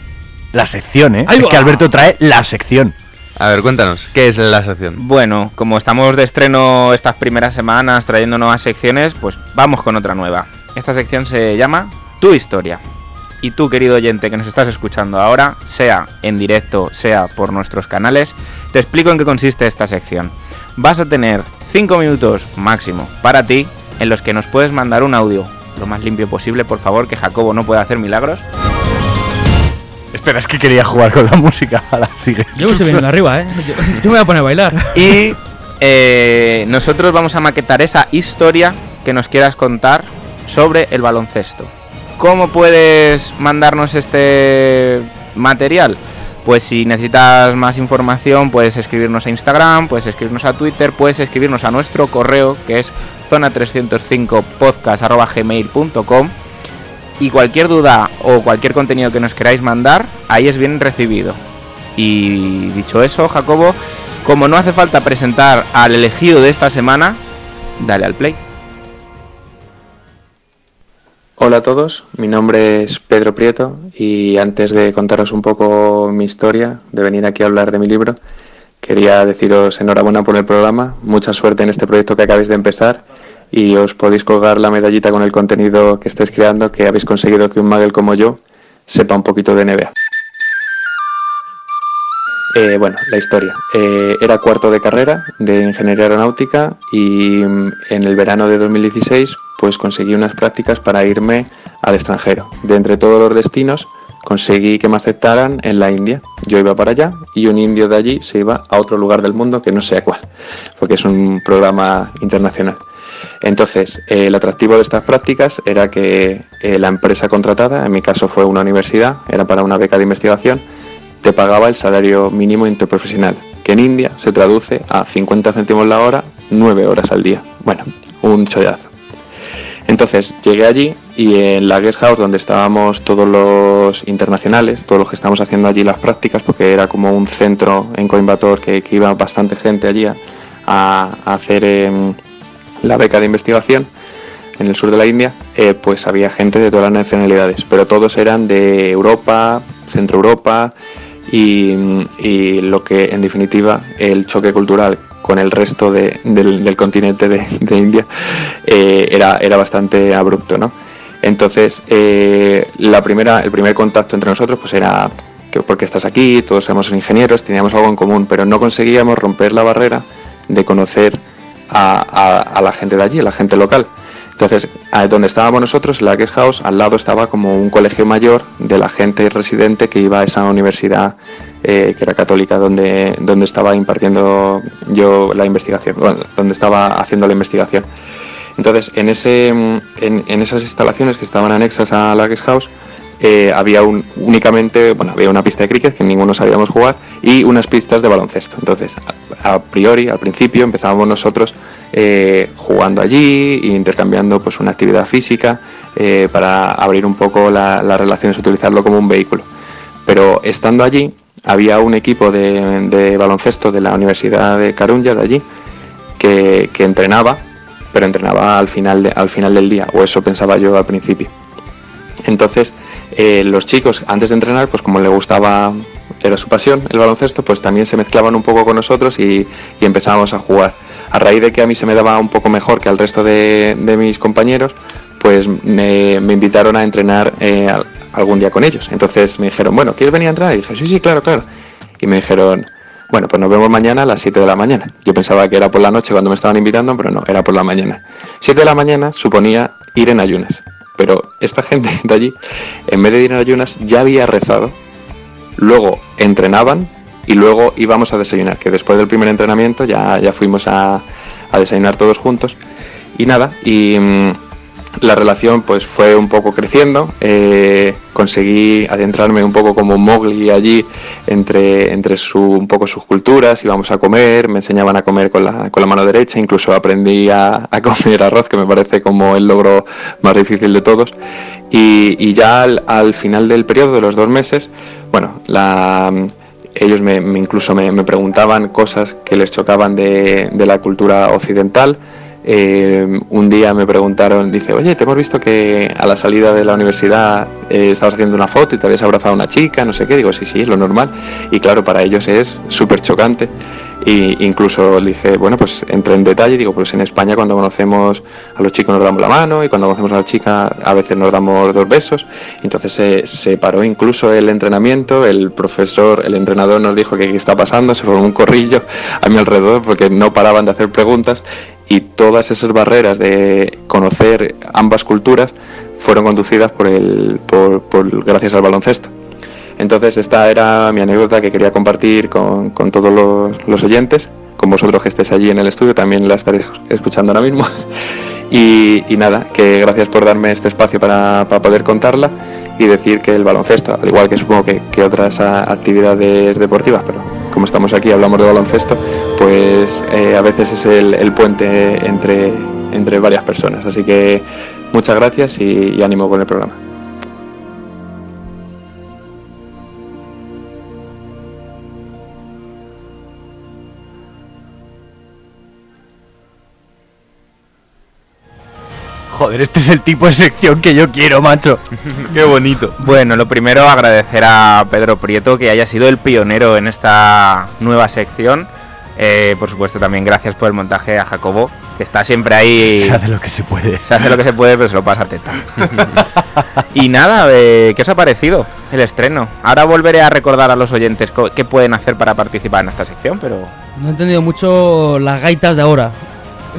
la sección, ¿eh? Ahí es va. que Alberto trae la sección. A ver, cuéntanos, ¿qué es la sección? Bueno, como estamos de estreno estas primeras semanas trayendo nuevas secciones, pues vamos con otra nueva. Esta sección se llama Tu historia. Y tú, querido oyente que nos estás escuchando ahora, sea en directo, sea por nuestros canales, te explico en qué consiste esta sección. Vas a tener 5 minutos máximo para ti en los que nos puedes mandar un audio lo más limpio posible, por favor, que Jacobo no pueda hacer milagros. Espera, es que quería jugar con la música. *laughs* Ahora sigue. Yo me estoy viniendo arriba, ¿eh? Yo, yo me voy a poner a bailar. Y eh, nosotros vamos a maquetar esa historia que nos quieras contar sobre el baloncesto. ¿Cómo puedes mandarnos este material? Pues si necesitas más información, puedes escribirnos a Instagram, puedes escribirnos a Twitter, puedes escribirnos a nuestro correo que es zona305podcast.gmail.com y cualquier duda o cualquier contenido que nos queráis mandar, ahí es bien recibido. Y dicho eso, Jacobo, como no hace falta presentar al elegido de esta semana, dale al play. Hola a todos, mi nombre es Pedro Prieto y antes de contaros un poco mi historia, de venir aquí a hablar de mi libro, quería deciros enhorabuena por el programa, mucha suerte en este proyecto que acabáis de empezar y os podéis colgar la medallita con el contenido que estáis creando, que habéis conseguido que un magel como yo sepa un poquito de NBA. Eh, bueno, la historia. Eh, era cuarto de carrera de ingeniería aeronáutica y mm, en el verano de 2016 pues conseguí unas prácticas para irme al extranjero. De entre todos los destinos conseguí que me aceptaran en la India. Yo iba para allá y un indio de allí se iba a otro lugar del mundo que no sé a cuál, porque es un programa internacional. Entonces, eh, el atractivo de estas prácticas era que la empresa contratada, en mi caso fue una universidad, era para una beca de investigación, te pagaba el salario mínimo interprofesional, que en India se traduce a 50 céntimos la hora, 9 horas al día. Bueno, un chollazo. Entonces llegué allí y en la guest house donde estábamos todos los internacionales, todos los que estábamos haciendo allí las prácticas, porque era como un centro en Coimbatore que, iba bastante gente allí a, hacer em, la beca de investigación en el sur de la India, eh, pues había gente de todas las nacionalidades, pero todos eran de Europa, Centro Europa, y, lo que en definitiva el choque cultural con el resto del, continente de, India eh, era, era bastante abrupto, ¿no? Entonces, eh, la primera, el primer contacto entre nosotros pues era que porque estás aquí, todos somos ingenieros, teníamos algo en común, pero no conseguíamos romper la barrera de conocer a la gente de allí, a la gente local. Entonces, donde estábamos nosotros, en la Guest House, al lado estaba como un colegio mayor de la gente residente que iba a esa universidad eh, que era católica, donde, donde estaba impartiendo yo la investigación, donde estaba haciendo la investigación. Entonces, en, ese, en, esas instalaciones que estaban anexas a la Guest House, eh, había un, únicamente, bueno, había una pista de cricket que ninguno sabíamos jugar y unas pistas de baloncesto. Entonces, a priori, al principio, empezábamos nosotros eh, jugando allí e intercambiando pues una actividad física eh, para abrir un poco las relaciones, utilizarlo como un vehículo. Pero estando allí, había un equipo de, baloncesto de la Universidad de Carunya, de allí, que, entrenaba, pero entrenaba al final, al final del día, o eso pensaba yo al principio. Entonces, eh, los chicos, antes de entrenar, pues como le gustaba, era su pasión, el baloncesto, pues también se mezclaban un poco con nosotros y, empezábamos a jugar a raíz de que a mí se me daba un poco mejor que al resto de, mis compañeros, pues me, invitaron a entrenar eh, algún día con ellos. Entonces me dijeron, bueno, ¿quieres venir a entrenar? Y dije, sí, sí, claro, claro. Y me dijeron, bueno, pues nos vemos mañana a las 7 de la mañana. Yo pensaba que era por la noche cuando me estaban invitando, pero no, era por la mañana. 7 de la mañana suponía ir en ayunas. Pero esta gente de allí, en vez de ir en ayunas, ya había rezado. Luego entrenaban y luego íbamos a desayunar, que después del primer entrenamiento ya, ya fuimos a, desayunar todos juntos. Y nada, y mm, la relación pues fue un poco creciendo, eh, conseguí adentrarme un poco como Mowgli allí entre, entre su, un poco sus culturas, íbamos a comer, me enseñaban a comer con la, con la mano derecha, incluso aprendí a, *laughs* comer arroz, que me parece como el logro más difícil de todos. Y, ya al, al final del periodo de los dos meses, bueno, la, ellos me, incluso me, preguntaban cosas que les chocaban de, la cultura occidental. Eh, un día me preguntaron, dice, oye, te hemos visto que a la salida de la universidad eh, estabas haciendo una foto y te habías abrazado a una chica, no sé qué. Digo, sí, sí, es lo normal. Y claro, para ellos es súper chocante. Y incluso le dije, bueno, pues entré en detalle, digo, pues en España cuando conocemos a los chicos nos damos la mano y cuando conocemos a la chica a veces nos damos dos besos. Entonces se, se paró incluso el entrenamiento, el profesor, el entrenador nos dijo que qué está pasando, se formó un corrillo a mi alrededor porque no paraban de hacer preguntas y todas esas barreras de conocer ambas culturas fueron conducidas por el, por, gracias al baloncesto. Entonces esta era mi anécdota que quería compartir con, todos los, oyentes, con vosotros que estéis allí en el estudio, también la estaréis escuchando ahora mismo. *laughs* Y, nada, que gracias por darme este espacio para, poder contarla y decir que el baloncesto, al igual que supongo que, otras actividades deportivas, pero como estamos aquí hablamos de baloncesto, pues eh, a veces es el, puente entre, entre varias personas. Así que muchas gracias y ánimo con el programa. Joder, este es el tipo de sección que yo quiero, macho. *laughs* Qué bonito. Bueno, lo primero agradecer a Pedro Prieto que haya sido el pionero en esta nueva sección. Eh, por supuesto, también gracias por el montaje a Jacobo, que está siempre ahí. *laughs* Se hace lo que se puede. Se hace lo que se puede, pero se lo pasa a teta. *laughs* y nada, eh, ¿qué os ha parecido el estreno? Ahora volveré a recordar a los oyentes qué pueden hacer para participar en esta sección, pero No he entendido mucho las gaitas de ahora.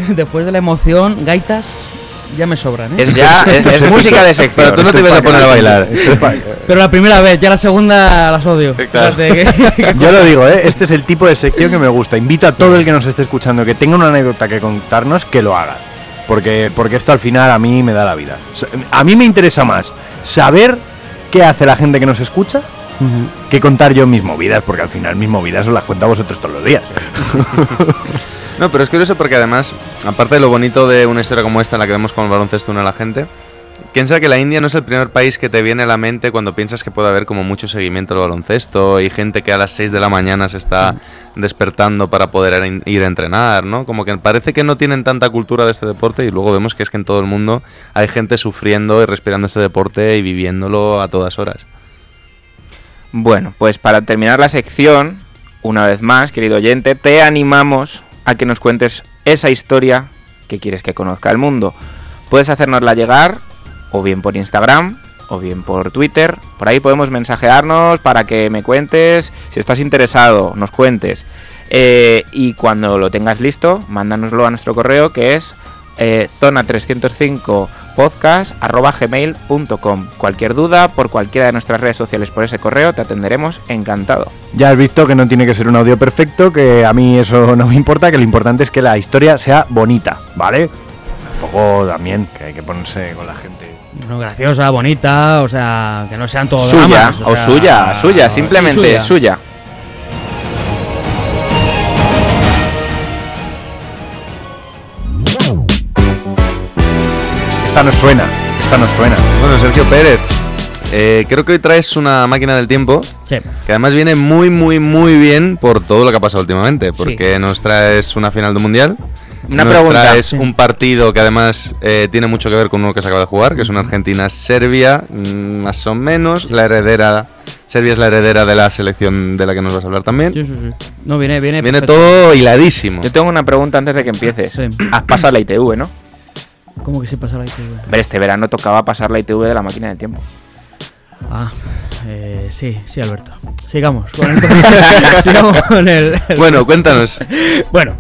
Después de la emoción, gaitas ya me sobran, ¿eh? es ya *laughs* es, es música de sección. Pero tú no te ibas a poner a bailar. *laughs* Pero la primera vez, ya la segunda las odio. *laughs* Que- Yo lo digo, ¿eh? este es el tipo de sección que me gusta. Invito a todo el que nos esté escuchando que tenga una anécdota que contarnos que lo haga. Porque, porque esto al final a mí me da la vida. A mí me interesa más saber qué hace la gente que nos escucha que contar yo mis movidas, porque al final mis movidas os las cuento a vosotros todos los días. No, pero es curioso porque además, aparte de lo bonito de una historia como esta en la que vemos con el baloncesto une a la gente, piensa que la India no es el primer país que te viene a la mente cuando piensas que puede haber como mucho seguimiento al baloncesto y gente que a las 6 de la mañana se está despertando para poder ir- ir a entrenar, ¿no? Como que parece que no tienen tanta cultura de este deporte y luego vemos que es que en todo el mundo hay gente sufriendo y respirando este deporte y viviéndolo a todas horas. Bueno, pues para terminar la sección, una vez más, querido oyente, te animamos a que nos cuentes esa historia que quieres que conozca el mundo. Puedes hacérnosla llegar o bien por Instagram o bien por Twitter. Por ahí podemos mensajearnos para que me cuentes si estás interesado, nos cuentes. Eh, y cuando lo tengas listo, mándanoslo a nuestro correo que es eh, zona305 podcast.gmail.com. Cualquier duda por cualquiera de nuestras redes sociales por ese correo te atenderemos encantado. Ya has visto que no tiene que ser un audio perfecto, que a mí eso *laughs* no me importa, que lo importante es que la historia sea bonita, ¿vale? Un poco también, que hay que ponerse con la gente. No, graciosa, bonita, o sea, que no sean todos Suya, dramas, o sea, suya, suya, simplemente suya. Esta nos suena, esta nos suena. Bueno, Sergio Pérez, eh, creo que hoy traes una máquina del tiempo Sí. que además viene muy, muy, muy bien por todo lo que ha pasado últimamente. Porque nos traes una final de mundial. Una nos pregunta. traes Sí. un partido que además eh, tiene mucho que ver con uno que se acaba de jugar, que es una Argentina-Serbia, mm, más o menos. La heredera. Serbia es la heredera de la selección de la que nos vas a hablar también. Sí, sí, sí. No, viene, viene. Viene perfecto. todo hiladísimo. Yo tengo una pregunta antes de que empieces. Has pasado la ITV, ¿no? ¿Cómo que se pasa la ITV? Ver, este verano tocaba pasar la ITV de la máquina del tiempo. Ah, eh, sí, sí, Alberto. Sigamos con el. *laughs* sigamos con el, el- Bueno, cuéntanos. *laughs* Bueno,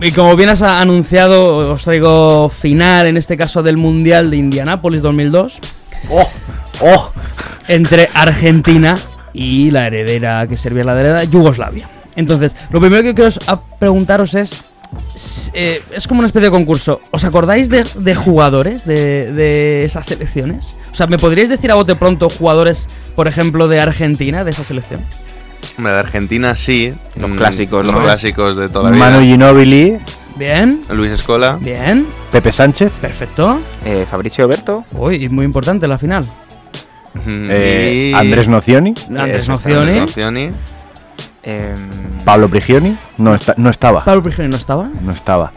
y como bien has anunciado, os traigo final, en este caso del Mundial de Indianápolis 2002. ¡Oh! ¡Oh! Entre Argentina y la heredera, que servía la heredera, Yugoslavia. Entonces, lo primero que quiero preguntaros es. Eh, es como una especie de concurso. ¿Os acordáis de, de jugadores de, de esas selecciones? O sea, ¿me podríais decir a bote pronto jugadores, por ejemplo, de Argentina, de esa selección? Hombre, de Argentina sí. Los Mm, clásicos, Los ¿no? clásicos de toda la vida. Manu Ginóbili, Bien, Luis Escola. bien, Pepe Sánchez, perfecto. Eh, Fabricio Berto. Uy, muy importante la final. eh, y- Andrés Nocioni, Andrés Nocioni. Andrés Nocioni. Em, Pablo Prigioni, no, está, no estaba. Pablo Prigioni no estaba. No estaba.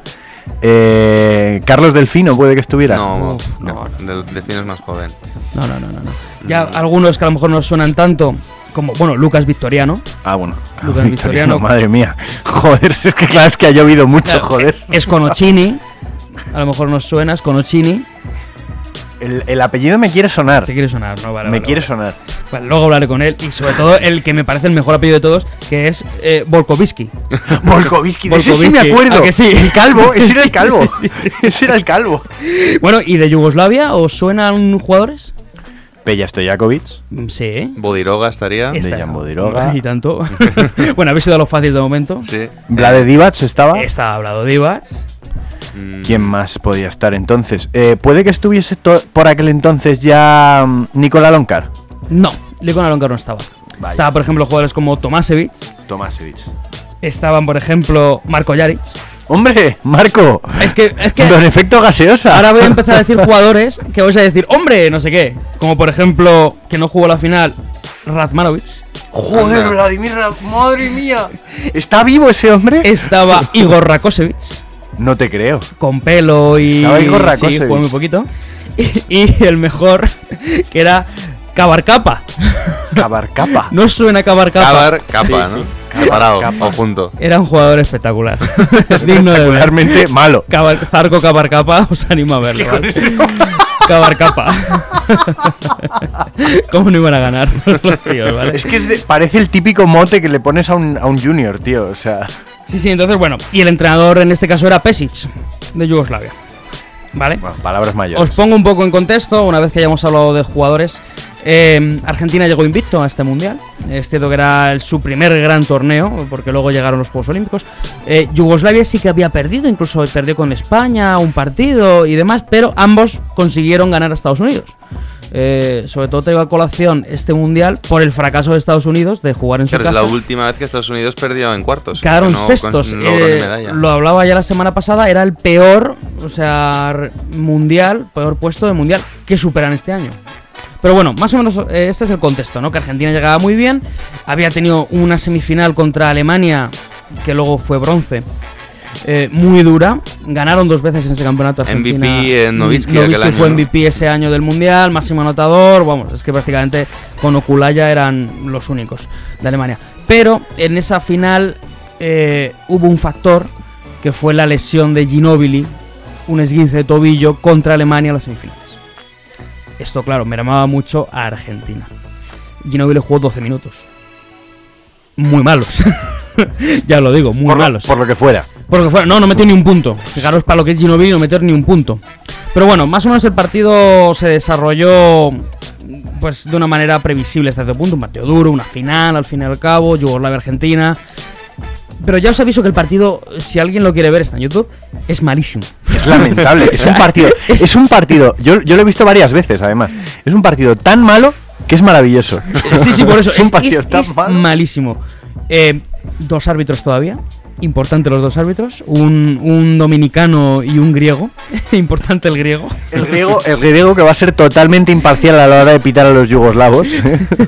Eh, Carlos Delfino puede que estuviera. No, Uf, no, no, del Delfín es más joven. No, no, no, no. no. Ya algunos que a lo mejor no suenan tanto, como, bueno, Lucas Victoriano. Ah, bueno. Lucas Victoriano. Madre mía. *laughs* Joder, es que claro, es que ha llovido mucho, Claro, joder. Es Conocini. A lo mejor nos suena, es Conocini. El, el apellido me quiere sonar. Te quiere sonar, ¿no? Vale, me vale, quiere vale. sonar. Vale, luego hablaré con él. Y sobre todo el que me parece el mejor apellido de todos, que es eh, Volkovitsky. *laughs* Volkovitsky, de ese sí me acuerdo. ¿a que sí? El calvo, ese era el *laughs* calvo. ese era el calvo. Bueno, ¿y de Yugoslavia os suenan jugadores? Peja Stojakovic. Mm, Sí. Bodiroga estaría. Esta- Dejan Bodiroga. Y tanto. *laughs* bueno, habéis sido lo fácil de momento. Sí. Vlade Divac estaba. Está hablado Divac. Mm, ¿Quién más podía estar entonces? Eh, ¿Puede que estuviese por aquel entonces ya mm, Nikola Loncar? No, Likon Aloncar no estaba. Vaya. Estaba, por ejemplo, jugadores como Tomasevich. Tomasevich. Estaban, por ejemplo, Marco Jaric. ¡Hombre! ¡Marco! Es que, es que Don efecto gaseosa. ahora voy a empezar a decir *laughs* jugadores que vais a decir, hombre, no sé qué. Como por ejemplo, que no jugó la final, Razmanovic. Joder, Vladimir, madre mía. ¿Está vivo ese hombre? Estaba Igor Rakosevic. No te creo. Con pelo y. Estaba. Sí, jugó muy poquito. Y, y el mejor, que era Cabarcapa. Cabarcapa. No suena Cabarcapa. Cabar, capa, Sí, ¿no? sí. Separado Capa. o junto. Era un jugador espectacular. *laughs* *laughs* Digno de ver. Espectacularmente malo. Cabar- Zarco Cabarcapa, *laughs* os animo a verlo. ¿vale? Cabarcapa. ¿Cómo no iban a ganar los tíos, vale? Es que es de- parece el típico mote que le pones a un, a un junior, tío. O sea, Sí, sí, entonces, bueno. Y el entrenador en este caso era Pesic, de Yugoslavia. ¿Vale? bueno, palabras mayores. Os pongo un poco en contexto, una vez que hayamos hablado de jugadores. Eh, Argentina llegó invicto a este mundial. Es cierto que era el- su primer gran torneo, porque luego llegaron los Juegos Olímpicos. Eh, Yugoslavia sí que había perdido, incluso perdió con España un partido y demás, pero ambos consiguieron ganar a Estados Unidos. Eh, sobre todo traigo a colación este mundial por el fracaso de Estados Unidos de jugar en su Claro, es casa. la última vez que Estados Unidos perdió en cuartos. Quedaron que no sextos. eh, lo hablaba ya la semana pasada, era el peor, o sea, mundial, peor puesto de mundial que superan este año. Pero bueno, más o menos eh, este es el contexto, ¿no? Que Argentina llegaba muy bien, había tenido una semifinal contra Alemania, que luego fue bronce, eh, muy dura. Ganaron dos veces en ese campeonato Argentina. MVP en Mm, aquel año, fue ¿no? MVP ese año del mundial, máximo anotador. Vamos, es que prácticamente con Okulaya eran los únicos de Alemania. Pero en esa final eh, hubo un factor que fue la lesión de Ginobili, un esguince de tobillo contra Alemania en las semifinales. Esto, claro, mermaba mucho a Argentina. Ginobili jugó 12 minutos. Muy malos. *laughs* ya lo digo, muy por, lo, malos. por lo que fuera. Porque fuera, no, no metió ni un punto. Fijaros para lo que es Ginobili no meter ni un punto. Pero bueno, más o menos el partido se desarrolló pues de una manera previsible hasta cierto punto. Un partido duro, una final al fin y al cabo, Yugoslavia-Argentina. Pero ya os aviso que el partido, si alguien lo quiere ver, está en YouTube, es malísimo. Es lamentable. *laughs* es un partido. Es un partido. Yo, yo lo he visto varias veces, además. Es un partido tan malo que es maravilloso. Sí, sí, por eso. *laughs* es un es, partido es- tan es malo. malísimo. Eh, dos árbitros todavía. Importante los dos árbitros. Un, un dominicano y un griego. *laughs* Importante el griego. El griego, el griego que va a ser totalmente imparcial a la hora de pitar a los yugoslavos.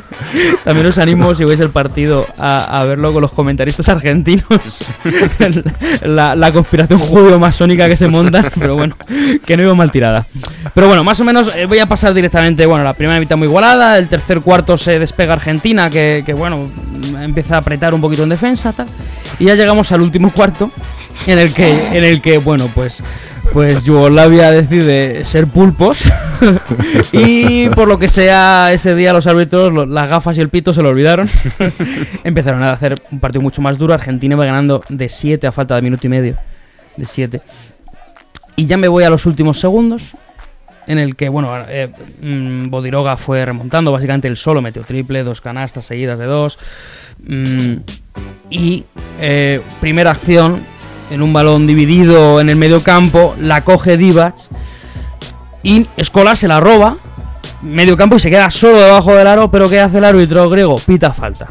*laughs* También os animo, si veis el partido, a, a verlo con los comentaristas argentinos. *laughs* la, la conspiración judío-masónica que se monta, pero bueno, que no iba mal tirada. Pero bueno, más o menos eh, voy a pasar directamente. Bueno, la primera mitad muy igualada, el tercer cuarto se despega Argentina, que, que, bueno, empieza a apretar un poquito en defensa, tal. Y ya llegamos al último cuarto, en el que, en el que bueno, pues. Pues Yugoslavia decide ser pulpos *laughs* y por lo que sea ese día los árbitros, lo- las gafas y el pito se lo olvidaron. *laughs* Empezaron a hacer un partido mucho más duro. Argentina va ganando de 7 a falta de minuto y medio. De 7. Y ya me voy a los últimos segundos. En el que, bueno, eh, mm, Bodiroga fue remontando. Básicamente él solo metió triple, dos canastas seguidas de dos. Mm, y eh, primera acción en un balón dividido en el medio campo. La coge Divac. Y Escolar se la roba. Medio campo y se queda solo debajo del aro. Pero ¿qué hace el árbitro griego? Pita falta.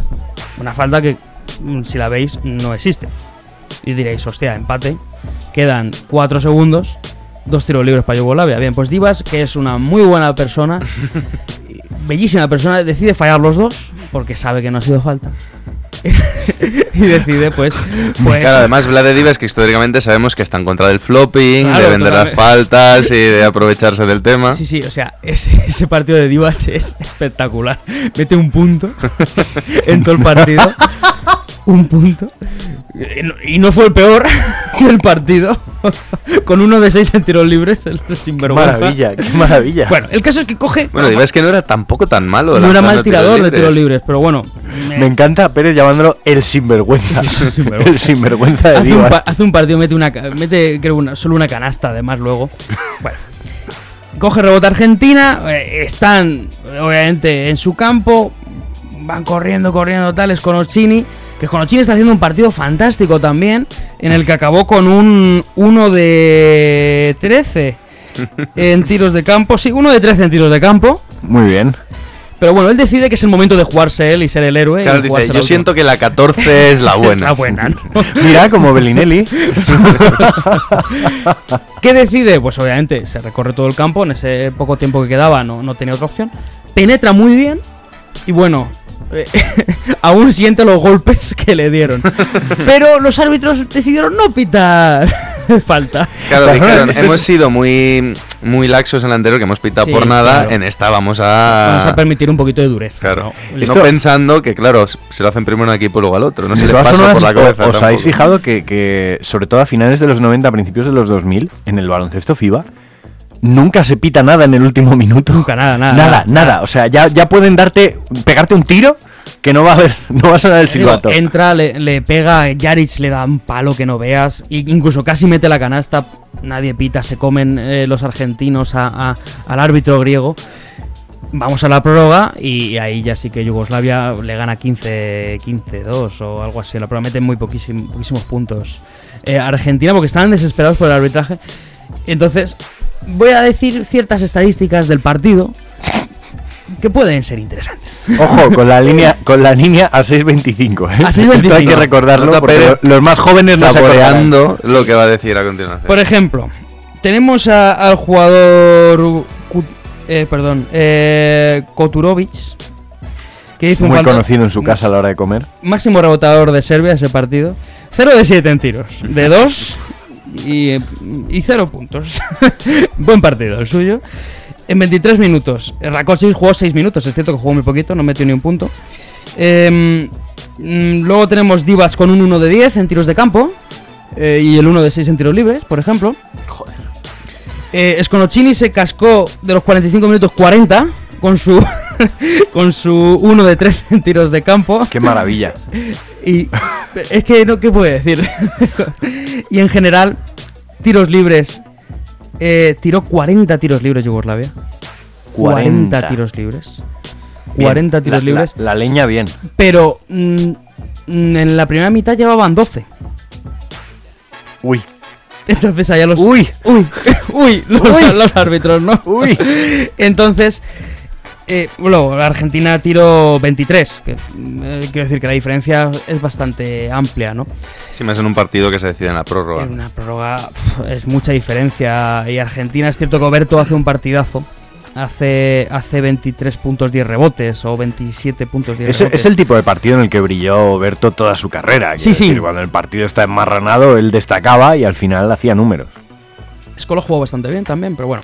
Una falta que, mm, si la veis, no existe. Y diréis, hostia, empate. Quedan 4 segundos. Dos tiros libres para Yugoslavia. Bien, pues Divas, que es una muy buena persona, *laughs* bellísima persona, decide fallar los dos porque sabe que no ha sido falta. *laughs* y decide, pues, pues Claro, además Vlade Divac, que históricamente sabemos que está en contra del flopping, Claro, de vender las faltas y de aprovecharse del tema. Sí, sí, o sea, ese, ese partido de Divac es espectacular. Mete un punto *laughs* en todo el partido. Un punto. Y no- fue el peor *laughs* del partido. *laughs* Con uno de seis en tiros libres, el sinvergüenza. maravilla, qué maravilla. Bueno, el caso es que coge. Bueno, es que no era tampoco tan malo. no era mal tirador de tiros libres, pero bueno. Me encanta Pérez llamándolo *laughs* el sinvergüenza. el sinvergüenza de hace, un Divac. pa- hace un partido, mete, una, mete creo una, solo una canasta, además, luego. Bueno. Coge rebota Argentina, eh, están obviamente en su campo, van corriendo, corriendo tales con Orsini, que Orsini está haciendo un partido fantástico también, en el que acabó con un 1 de 13 *laughs* en tiros de campo, sí, 1 de 13 en tiros de campo, Muy bien. pero bueno, él decide que es el momento de jugarse él y ser el héroe. Claro, dice, yo última". siento que la 14 es la *laughs* buena. la buena, ¿no? *laughs* Mira, como Bellinelli. ¿Qué decide? Pues obviamente se recorre todo el campo, en ese poco tiempo que quedaba no, no tenía otra opción. Penetra muy bien y bueno, *laughs* aún siente los golpes que le dieron. *laughs* Pero los árbitros decidieron no pitar *laughs* falta. Claro, Claro, dijeron, este hemos es- sido muy, muy laxos en la anterior, que hemos pitado Sí, por nada. claro. En esta vamos a. Vamos a permitir un poquito de dureza. Claro. ¿no? Y Esto- no pensando que, claro, se lo hacen primero a un equipo y luego al otro. No se todas pasa por la cabeza. ¿Os habéis fijado que, que, sobre todo a finales de los 90, principios de los 2000, en el baloncesto FIBA, nunca se pita nada en el último minuto? Nunca, nada, nada. Nada, nada. O sea, ya, ya pueden darte, pegarte un tiro que no va a haber, no va a sonar el silbato. entra, le, le pega, Jaric le da un palo que no veas, y incluso casi mete la canasta, nadie pita, se comen eh, los argentinos a- a- al árbitro griego. Vamos a la prórroga y ahí ya sí que Yugoslavia le gana 15 15-2 o algo así. La prórroga mete muy poquísim- poquísimos puntos. Eh, Argentina, porque estaban desesperados por el arbitraje. Entonces, voy a decir ciertas estadísticas del partido que pueden ser interesantes. Ojo, con la *laughs* línea, con la línea a 6.25. ¿eh? A 6.25. Esto hay que recordarlo porque los más jóvenes no saboreando lo que va a decir a continuación. Por ejemplo, tenemos a- al jugador. Eh, perdón, eh, Koturovic. Que hizo Muy conocido en su casa a la hora de comer. Máximo rebotador de Serbia ese partido. 0 de 7 en tiros. De 2 y, y 0 puntos. *laughs* Buen partido el suyo. En 23 minutos. Rakosic jugó 6 minutos. Es cierto que jugó muy poquito, no metió ni un punto. Mm, luego tenemos Divas con un 1 de 10 en tiros de campo. eh, y el 1 de 6 en tiros libres, por ejemplo. Joder. Eh, Sconocini se cascó de los 45 minutos 40 con su *laughs* con su 1 de 3 en *laughs* tiros de campo. Qué maravilla. *laughs* Y es que no, ¿qué puede decir? y en general, tiros libres. eh, tiró 40 tiros libres Yugoslavia. 40, 40 tiros libres. Bien. 40 tiros La- libres. La, la leña bien. Pero mm, mm, en la primera mitad llevaban 12. Uy. Entonces allá los. Uy. Uy. Uy. Los, Uy. los árbitros, ¿no? Uy. Entonces. Eh, luego, la Argentina tiró 23. Que, eh, quiero decir que la diferencia es bastante amplia, ¿no? Si más en un partido que se decide en la prórroga. En una prórroga pf, es mucha diferencia. Y Argentina es cierto que Oberto hace un partidazo. Hace, hace 23 puntos 10 rebotes o 27 puntos 10 Es, rebotes. es el tipo de partido en el que brilló Berto toda su carrera. Sí, sí. Cuando el partido está enmarranado, él destacaba y al final hacía números. Escola jugó bastante bien también, pero bueno.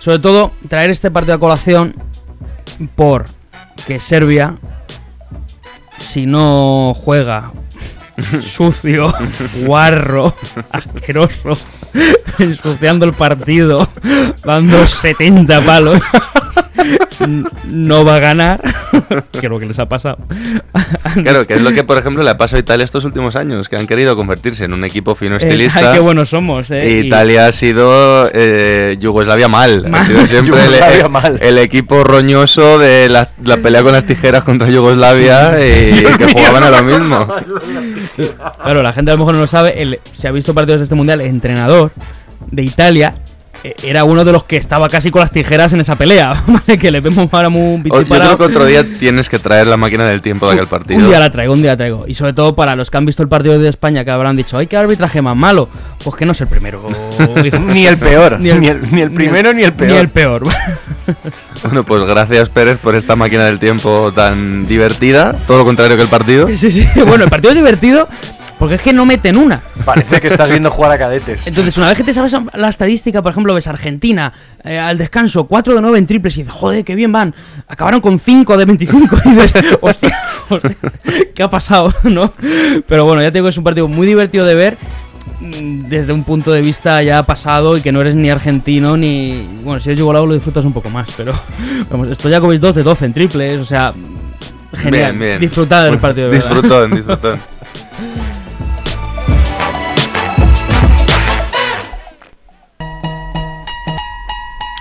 Sobre todo, traer este partido a colación por que Serbia, si no juega *laughs* sucio, guarro, asqueroso, ensuciando el partido, dando 70 palos, no va a ganar. *laughs* Creo que les ha pasado. *laughs* Claro, que es lo que, por ejemplo, le ha pasado a Italia estos últimos años, que han querido convertirse en un equipo fino Eh, estilista. ay, qué buenos somos, eh. Y- Italia ha sido eh, Yugoslavia mal. Mal. Ha sido siempre el, el- mal. el equipo roñoso de la, la pelea con las tijeras contra Yugoslavia y que *laughs* jugaban a lo mismo. Claro, la gente a lo mejor no lo sabe. El, se ha visto partidos de este mundial. El entrenador de Italia era uno de los que estaba casi con las tijeras en esa pelea. *laughs* ¿vale? que le vemos ahora muy O- Yo creo que otro día tienes que traer la máquina del tiempo de aquel partido. Un día la traigo, un día la traigo. Y sobre todo para los que han visto el partido de España que habrán dicho, ¡ay, qué arbitraje más malo! Pues que no es el primero. *laughs* Ni el peor, ni el- ni el primero ni el peor. Ni el peor. *laughs* Bueno, pues gracias Pérez por esta máquina del tiempo tan divertida. Todo lo contrario que el partido. sí, sí. Bueno, el partido es divertido porque es que no meten una. Parece que estás viendo jugar a cadetes. Entonces, una vez que te sabes la estadística, por ejemplo, ves Argentina eh, al descanso, 4 de 9 en triples y dices, joder, qué bien van. Acabaron con 5 de 25 y dices, *laughs* hostia, hostia, ¿qué ha pasado? *laughs* ¿no? Pero bueno, ya te digo, es un partido muy divertido de ver mm, desde un punto de vista ya pasado y que no eres ni argentino ni... Bueno, si eres yugolavo lo disfrutas un poco más, pero *laughs* vamos, esto ya coméis 12, 12 en triples, o sea, genial. Bien, bien. Disfrutad del partido. de verdad. Disfrutón, disfrutón.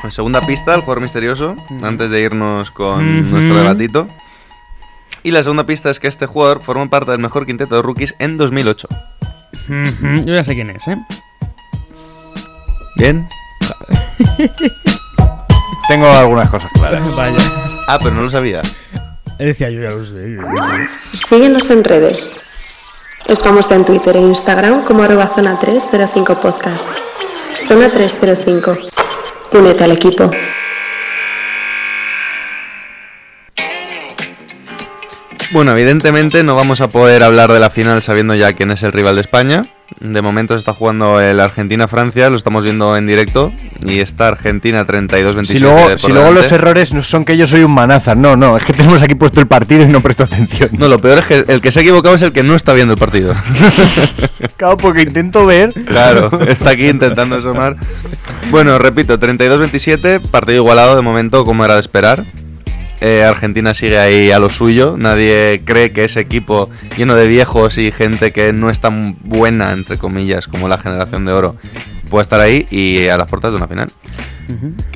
Segunda pista, el jugador misterioso, antes de irnos con nuestro debatito. Y la segunda pista es que este jugador formó parte del mejor quinteto de rookies en 2008. Ujú, Yo ya sé quién es, ¿eh? ¿Bien? *laughs* Tengo algunas cosas claras. *laughs* Vaya. Ah, pero no lo sabía. Decía yo, ya lo sé. Síguenos en redes. Estamos en Twitter e Instagram como arroba zona 305 podcast. Zona 305. Únete al equipo. Bueno, evidentemente no vamos a poder hablar de la final sabiendo ya quién es el rival de España. De momento se está jugando el Argentina-Francia, lo estamos viendo en directo. Y está Argentina 32-27. Si luego, si luego los errores no son que yo soy un manazar, no, no, es que tenemos aquí puesto el partido y no presto atención. No, lo peor es que el que se ha equivocado es el que no está viendo el partido. *laughs* Claro, porque intento ver. Claro, está aquí intentando asomar. Bueno, repito, 32-27, partido igualado de momento como era de esperar. Eh, Argentina sigue ahí a lo suyo. Nadie cree que ese equipo lleno de viejos y gente que no es tan buena, entre comillas, como la generación de oro, pueda estar ahí y a las puertas de una final.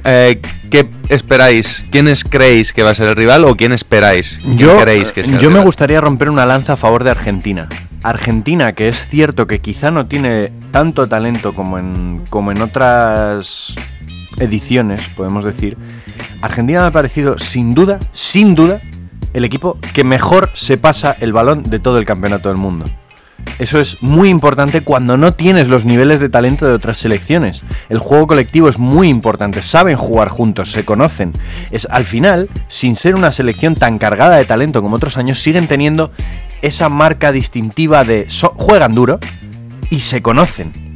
Eh, ¿Qué esperáis? ¿Quiénes creéis que va a ser el rival o quién esperáis? ¿Quién Yo, creéis que sea el yo me gustaría romper una lanza a favor de Argentina. Argentina, que es cierto que quizá no tiene tanto talento como en, como en otras ediciones, podemos decir. Argentina me ha parecido, sin duda, sin duda, el equipo que mejor se pasa el balón de todo el campeonato del mundo. Eso es muy importante cuando no tienes los niveles de talento de otras selecciones. El juego colectivo es muy importante, saben jugar juntos, se conocen. Es al final, sin ser una selección tan cargada de talento como otros años, siguen teniendo esa marca distintiva de juegan duro y se conocen.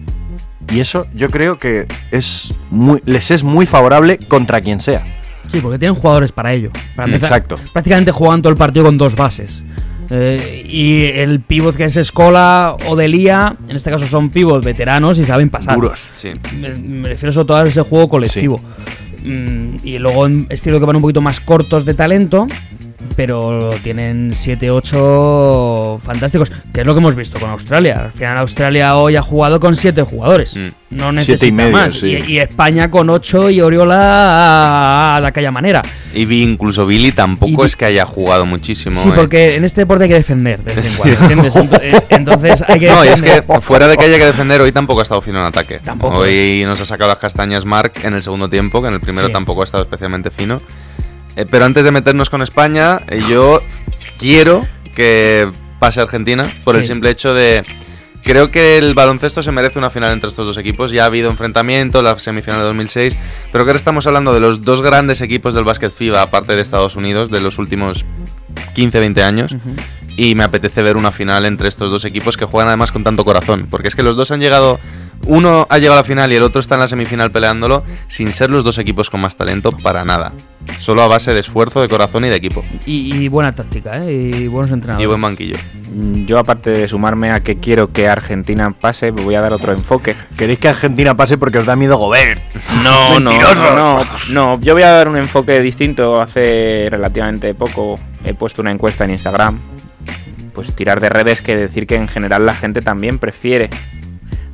Y eso yo creo que es muy, les es muy favorable contra quien sea. Sí, porque tienen jugadores para ello. Para Exacto. Prácticamente juegan todo el partido con dos bases. Eh, y el pivot que es Escola o Delia, en este caso son pivots veteranos y saben pasar. Duros. Sí. Me, me refiero sobre todo a ese juego colectivo. Mm, y luego en- es cierto que van un poquito más cortos de talento, pero tienen 7-8 fantásticos, que es lo que hemos visto con Australia. Al final Australia hoy ha jugado con 7 jugadores. Mm. No Siete necesita y medio, más. sí. Y, y España con 8 y Oriola de aquella manera. Y vi incluso Billy tampoco Y es que haya jugado muchísimo. Sí, eh. porque en este deporte hay que defender de *laughs* eh, Entonces hay que No, y es que fuera de que haya que defender, hoy tampoco ha estado fino en ataque. Tampoco Hoy nos ha sacado las castañas Mark en el segundo tiempo, que en el primero Sí. tampoco ha estado especialmente fino. Eh, pero antes de meternos con España, eh, yo quiero que pase Argentina por el simple hecho de. Creo que el baloncesto se merece una final entre estos dos equipos. Ya ha habido enfrentamiento, la semifinal de 2006. Pero que ahora estamos hablando de los dos grandes equipos del básquet FIBA, aparte de Estados Unidos, de los últimos 15-20 años. Y me apetece ver una final entre estos dos equipos que juegan además con tanto corazón. Porque es que los dos han llegado. Uno ha llegado a la final y el otro está en la semifinal peleándolo sin ser los dos equipos con más talento para nada. Solo a base de esfuerzo, de corazón y de equipo. Y, y buena táctica, ¿eh? Y buenos entrenadores. Y buen banquillo. Mm, Yo, aparte de sumarme a que quiero que Argentina pase, me voy a dar otro enfoque. ¿Queréis que Argentina pase porque os da miedo Gobert? No, *laughs* no, no, no. Yo voy a dar un enfoque distinto. Hace relativamente poco he puesto una encuesta en Instagram. Pues tirar de redes que decir que en general la gente también prefiere.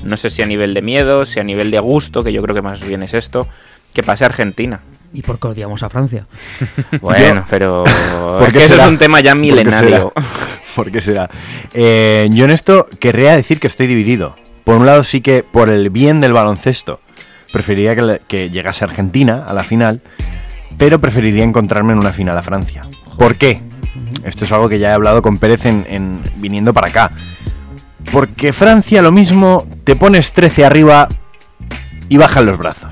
No sé si a nivel de miedo, si a nivel de gusto, que yo creo que más bien es esto, que pase Argentina. ¿Y por qué odiamos a Francia? *laughs* Bueno, pero *laughs* ¿Por es qué que eso es un tema ya ¿Por qué milenario. será? *laughs* ¿Por qué será? Eh, yo en esto querría decir que estoy dividido. Por un lado sí que por el bien del baloncesto preferiría que, le- que llegase Argentina a la final, pero preferiría encontrarme en una final a Francia. ¿Por qué? Esto es algo que ya he hablado con Pérez en, en- viniendo para acá. Porque Francia lo mismo, te pones 13 arriba y bajan los brazos.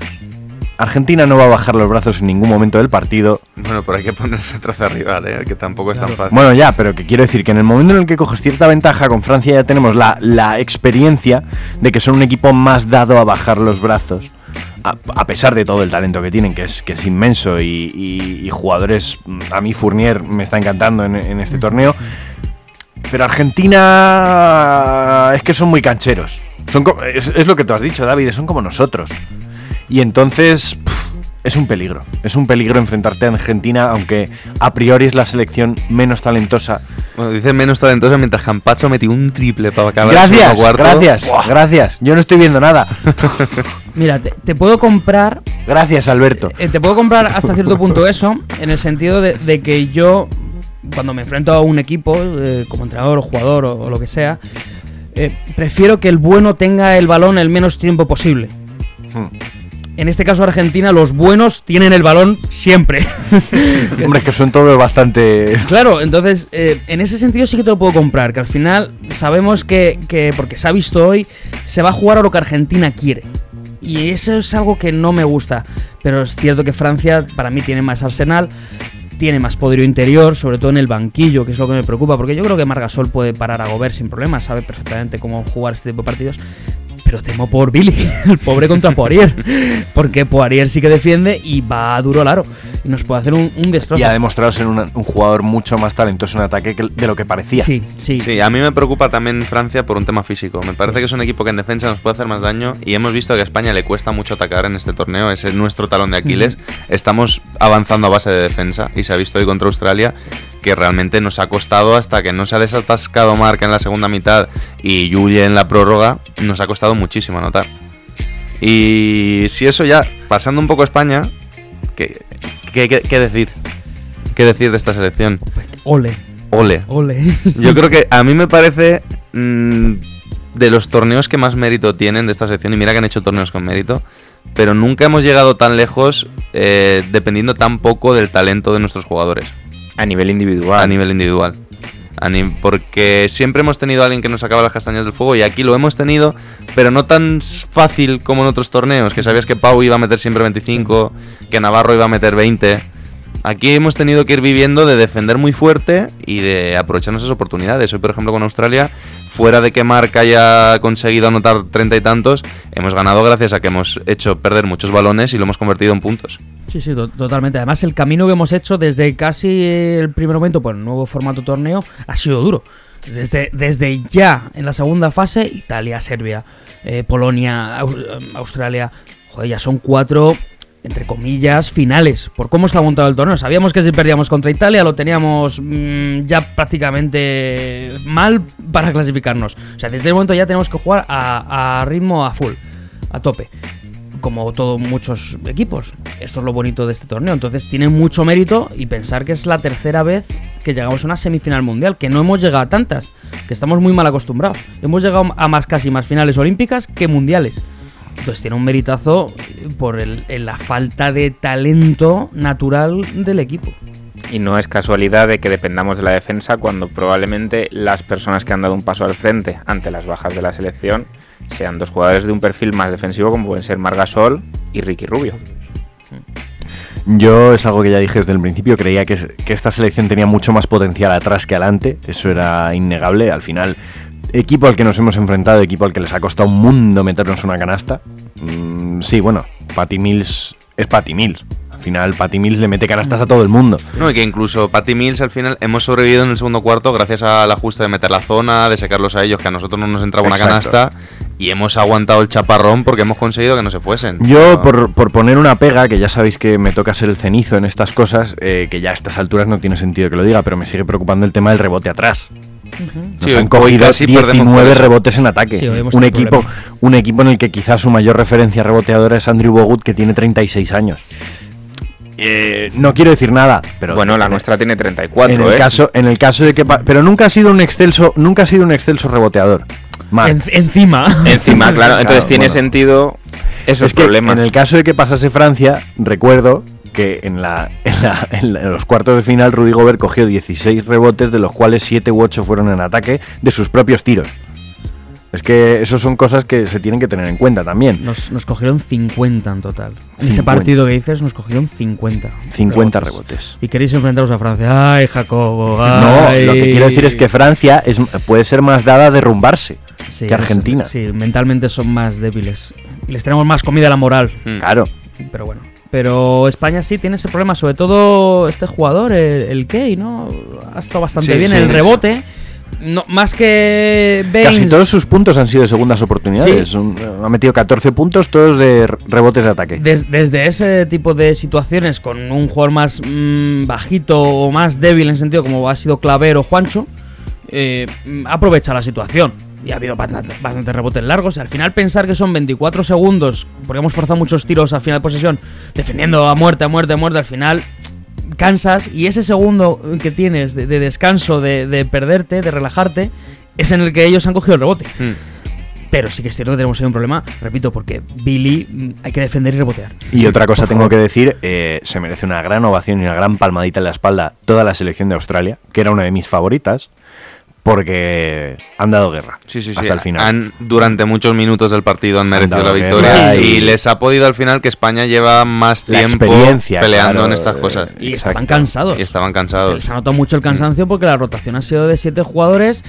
Argentina no va a bajar los brazos en ningún momento del partido. Bueno, pero hay que ponerse traza rival, ¿eh? que tampoco es tan fácil. Bueno, ya, pero que quiero decir que en el momento en el que coges cierta ventaja, con Francia ya tenemos la, la experiencia de que son un equipo más dado a bajar los brazos. A, pesar de todo el talento que tienen, que es, que es inmenso, y, y- y jugadores, a mí Fournier me está encantando en, en este torneo. Pero Argentina es que son muy cancheros. Son es, es lo que tú has dicho, David, son como nosotros. Y entonces es un peligro. Es un peligro enfrentarte a Argentina, aunque a priori es la selección menos talentosa. Bueno, dice menos talentoso mientras Campazzo metió un triple para acabar el Gracias, cuarto. gracias, Buah. gracias. Yo no estoy viendo nada. *laughs* Mira, te, te puedo comprar Gracias, Alberto. Eh, te puedo comprar hasta cierto punto eso, en el sentido de, de que yo, cuando me enfrento a un equipo, eh, como entrenador o jugador o, o lo que sea, eh, prefiero que el bueno tenga el balón el menos tiempo posible. Hmm. En este caso, Argentina, los buenos tienen el balón siempre. *laughs* Hombre, es que son todos bastante. Claro, entonces, eh, en ese sentido sí que te lo puedo comprar, que al final sabemos que, que, porque se ha visto hoy, se va a jugar a lo que Argentina quiere. Y eso es algo que no me gusta. Pero es cierto que Francia, para mí, tiene más arsenal, tiene más poderío interior, sobre todo en el banquillo, que es lo que me preocupa, porque yo creo que Margasol puede parar a Gobert sin problemas, sabe perfectamente cómo jugar este tipo de partidos. Pero temo por Billy, *laughs* el pobre contra Poirier. Porque Poirier sí que defiende y va duro al aro. Y nos puede hacer un, un destrozo. Y ha demostrado ser un, un jugador mucho más talentoso en ataque que de lo que parecía. Sí, sí. Sí, a mí me preocupa también Francia por un tema físico. Me parece que es un equipo que en defensa nos puede hacer más daño y hemos visto que a España le cuesta mucho atacar en este torneo. Ese es nuestro talón de Aquiles. Estamos avanzando a base de defensa y se ha visto hoy contra Australia que realmente nos ha costado hasta que no se ha desatascado Marca en la segunda mitad y Julie en la prórroga, nos ha costado muchísimo anotar. Y si eso ya, pasando un poco a España, ¿qué, qué, qué- qué decir? ¿Qué decir de esta selección? Ole, Ole. ole. Yo creo que *laughs* a mí me parece mm, de los torneos que más mérito tienen de esta selección, y mira que han hecho torneos con mérito, pero nunca hemos llegado tan lejos eh, dependiendo tan poco del talento de nuestros jugadores. A nivel individual. A nivel individual. Porque siempre hemos tenido a alguien que nos sacaba las castañas del fuego y aquí lo hemos tenido, pero no tan fácil como en otros torneos, que sabías que Pau iba a meter siempre 25, que Navarro iba a meter 20. Aquí hemos tenido que ir viviendo de defender muy fuerte y de aprovechar esas oportunidades. Hoy, por ejemplo, con Australia, fuera de que Marc haya conseguido anotar treinta y tantos, hemos ganado gracias a que hemos hecho perder muchos balones y lo hemos convertido en puntos. Sí, sí, to- totalmente. Además, el camino que hemos hecho desde casi el primer momento por el nuevo formato torneo ha sido duro. Desde, desde ya en la segunda fase, Italia, Serbia, eh, Polonia, Aus- Australia, joder, ya son cuatro, entre comillas, finales, por cómo está montado el torneo. Sabíamos que si perdíamos contra Italia lo teníamos mm, ya prácticamente mal para clasificarnos. O sea, desde el momento ya tenemos que jugar a, a ritmo a full, a tope como todos muchos equipos. Esto es lo bonito de este torneo. Entonces tiene mucho mérito y pensar que es la tercera vez que llegamos a una semifinal mundial, que no hemos llegado a tantas, que estamos muy mal acostumbrados. Hemos llegado a más casi más finales olímpicas que mundiales. Entonces tiene un meritazo por el- la falta de talento natural del equipo. Y no es casualidad de que dependamos de la defensa cuando probablemente las personas que han dado un paso al frente ante las bajas de la selección sean dos jugadores de un perfil más defensivo como pueden ser Margasol y Ricky Rubio. Yo es algo que ya dije desde el principio, creía que esta selección tenía mucho más potencial atrás que adelante, eso era innegable, al final equipo al que nos hemos enfrentado, equipo al que les ha costado un mundo meternos una canasta. Mm, sí, bueno, Patty Mills es Patty Mills. Al final Patty Mills le mete canastas a todo el mundo. No, y que incluso Patty Mills al final hemos sobrevivido en el segundo cuarto gracias al ajuste de meter la zona, de secarlos a ellos, que a nosotros no nos entraba una Exacto. canasta, y hemos aguantado el chaparrón porque hemos conseguido que no se fuesen. Yo, por, por poner una pega, que ya sabéis que me toca ser el cenizo en estas cosas, eh, que ya a estas alturas no tiene sentido que lo diga, pero me sigue preocupando el tema del rebote atrás. Nos Sí, han hoy cogido casi perdemos por 19 eso. rebotes en ataque. Sí, un, equipo, un equipo en el que quizás su mayor referencia reboteadora es Andrew Bogut, que tiene 36 años. Eh, no quiero decir nada, pero bueno, la nuestra tiene 34, en el ¿eh? caso en el caso de que pero nunca ha sido un excelso nunca ha sido un excelso reboteador. En- encima. Encima, claro, *laughs* entonces Claro, tiene bueno. sentido esos es que problemas. en el caso de que pasase Francia, recuerdo que en, la, en, la- en la- en los cuartos de final Rudy Gobert cogió 16 rebotes, de los cuales 7 u 8 fueron en ataque de sus propios tiros. Es que eso son cosas que se tienen que tener en cuenta también. Nos, nos cogieron 50 en total. En ese 50. partido que dices, nos cogieron 50. 50 rebotes. Y queréis enfrentaros a Francia. Ay, Jacobo. No, ay. lo que quiero decir es que Francia es, puede ser más dada a derrumbarse Sí, que Argentina. Sí, mentalmente son más débiles. Y les tenemos más comida a la moral. Mm. Claro. Pero bueno. Pero España sí tiene ese problema, sobre todo este jugador, el, el Key, ¿no? Ha estado bastante Sí, bien sí, el sí. rebote. No, más que Baines. Casi todos sus puntos han sido segundas oportunidades. Un- ha metido 14 puntos, todos de rebotes de ataque. Des- desde ese tipo de situaciones, con un jugador más mm, bajito o más débil en sentido como ha sido Claver o Juancho, eh, aprovecha la situación. Y ha habido bastante- bastantes rebotes largos. Y al final pensar que son 24 segundos, porque hemos forzado muchos tiros al final de posesión, defendiendo a muerte, a muerte, a muerte, al final cansas y ese segundo que tienes de, de descanso, de, de perderte, de relajarte, es en el que ellos han cogido el rebote. Mm. Pero sí que es cierto que tenemos ahí un problema, repito, porque Billy mm, hay que defender y rebotear. Y otra cosa Por tengo favor. que decir, eh, se merece una gran ovación y una gran palmadita en la espalda toda la selección de Australia, que era una de mis favoritas, porque han dado guerra. Sí, sí, sí. Hasta el final. Han- durante muchos minutos del partido han merecido la victoria y y- les ha podido al final que España lleva más La tiempo experiencia, peleando claro, en estas eh, cosas. Y estaban cansados. Y estaban Se cansados. les ha notado mucho el cansancio porque la rotación ha sido de siete jugadores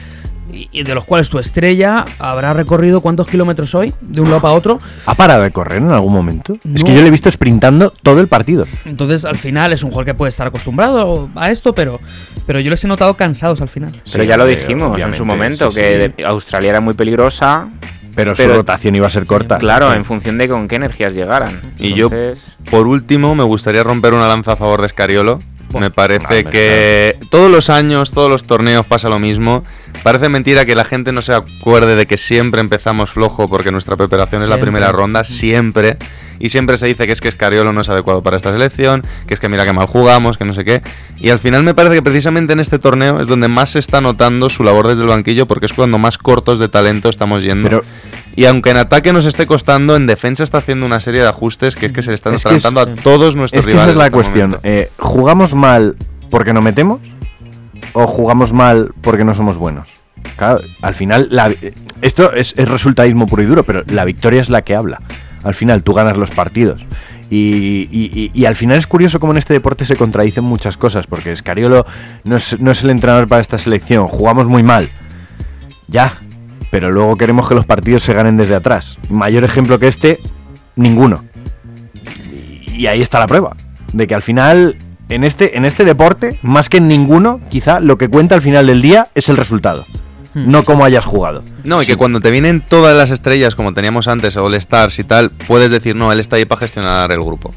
y, de los cuales tu estrella habrá recorrido cuántos kilómetros hoy, de un lado para otro. ¿Ha parado de correr en algún momento? Es No. que yo le he visto sprintando todo el partido. Entonces, al final es un jugador que puede estar acostumbrado a esto, pero, pero yo les he notado cansados al final. Pero ya lo dijimos en su momento, que de- Australia era muy peligrosa. Pero su rotación iba a ser corta. Claro, Sí. en función de con qué energías llegaran. Y yo, Entonces, por último, me gustaría romper una lanza a favor de Escariolo. Me parece que todos los años, todos los torneos pasa lo mismo. Parece mentira que la gente no se acuerde de que siempre empezamos flojo porque nuestra preparación es la primera ronda, siempre. Y siempre se dice que es que Escariolo no es adecuado para esta selección, que es que mira que mal jugamos, que no sé qué. Y al final me parece que precisamente en este torneo es donde más se está notando su labor desde el banquillo porque es cuando más cortos de talento estamos yendo. Pero- y aunque en ataque nos esté costando, en defensa está haciendo una serie de ajustes que es que se le están Es que es- adelantando a todos nuestros Es que rivales. esa es la este cuestión. Eh, ¿Jugamos mal porque no metemos? ¿O jugamos mal porque no somos buenos? Claro, al final, la- esto es, es resultadismo puro y duro, pero la victoria es la que habla. Al final, tú ganas los partidos. Y, y- al final es curioso cómo en este deporte se contradicen muchas cosas, porque Scariolo no es, no es el entrenador para esta selección, jugamos muy mal. Ya, pero luego queremos que los partidos se ganen desde atrás. Mayor ejemplo que este, ninguno. Y ahí está la prueba. De que al final, en este, en este deporte, más que en ninguno, quizá lo que cuenta al final del día es el resultado. No cómo hayas jugado. No, y que cuando te vienen todas las estrellas, como teníamos antes, All Stars y tal, puedes decir, no, él está ahí para gestionar el grupo.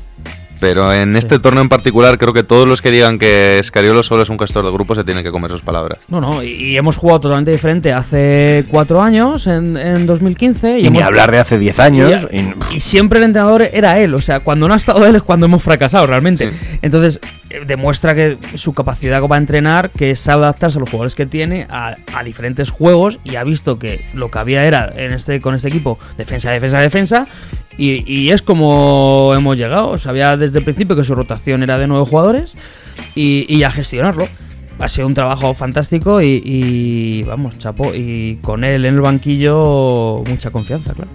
Pero en este torneo en particular, creo que todos los que digan que Scariolo solo es un gestor de grupo se tienen que comer sus palabras. No, no, y, y hemos jugado totalmente diferente hace cuatro años, en, en 2015. Y, ni hemos- hablar de hace 10 años. Y, y- y siempre el entrenador era él, o sea, cuando no ha estado él es cuando hemos fracasado realmente. Entonces, eh, demuestra que su capacidad para entrenar, que sabe adaptarse a los jugadores que tiene, a, a diferentes juegos, y ha visto que lo que había era en este con este equipo defensa, defensa, defensa, y, y es como hemos llegado. Sabía desde el principio que su rotación era de nueve jugadores, y, y a gestionarlo. Ha sido un trabajo fantástico y, vamos, chapo, y con él en el banquillo mucha confianza, claro.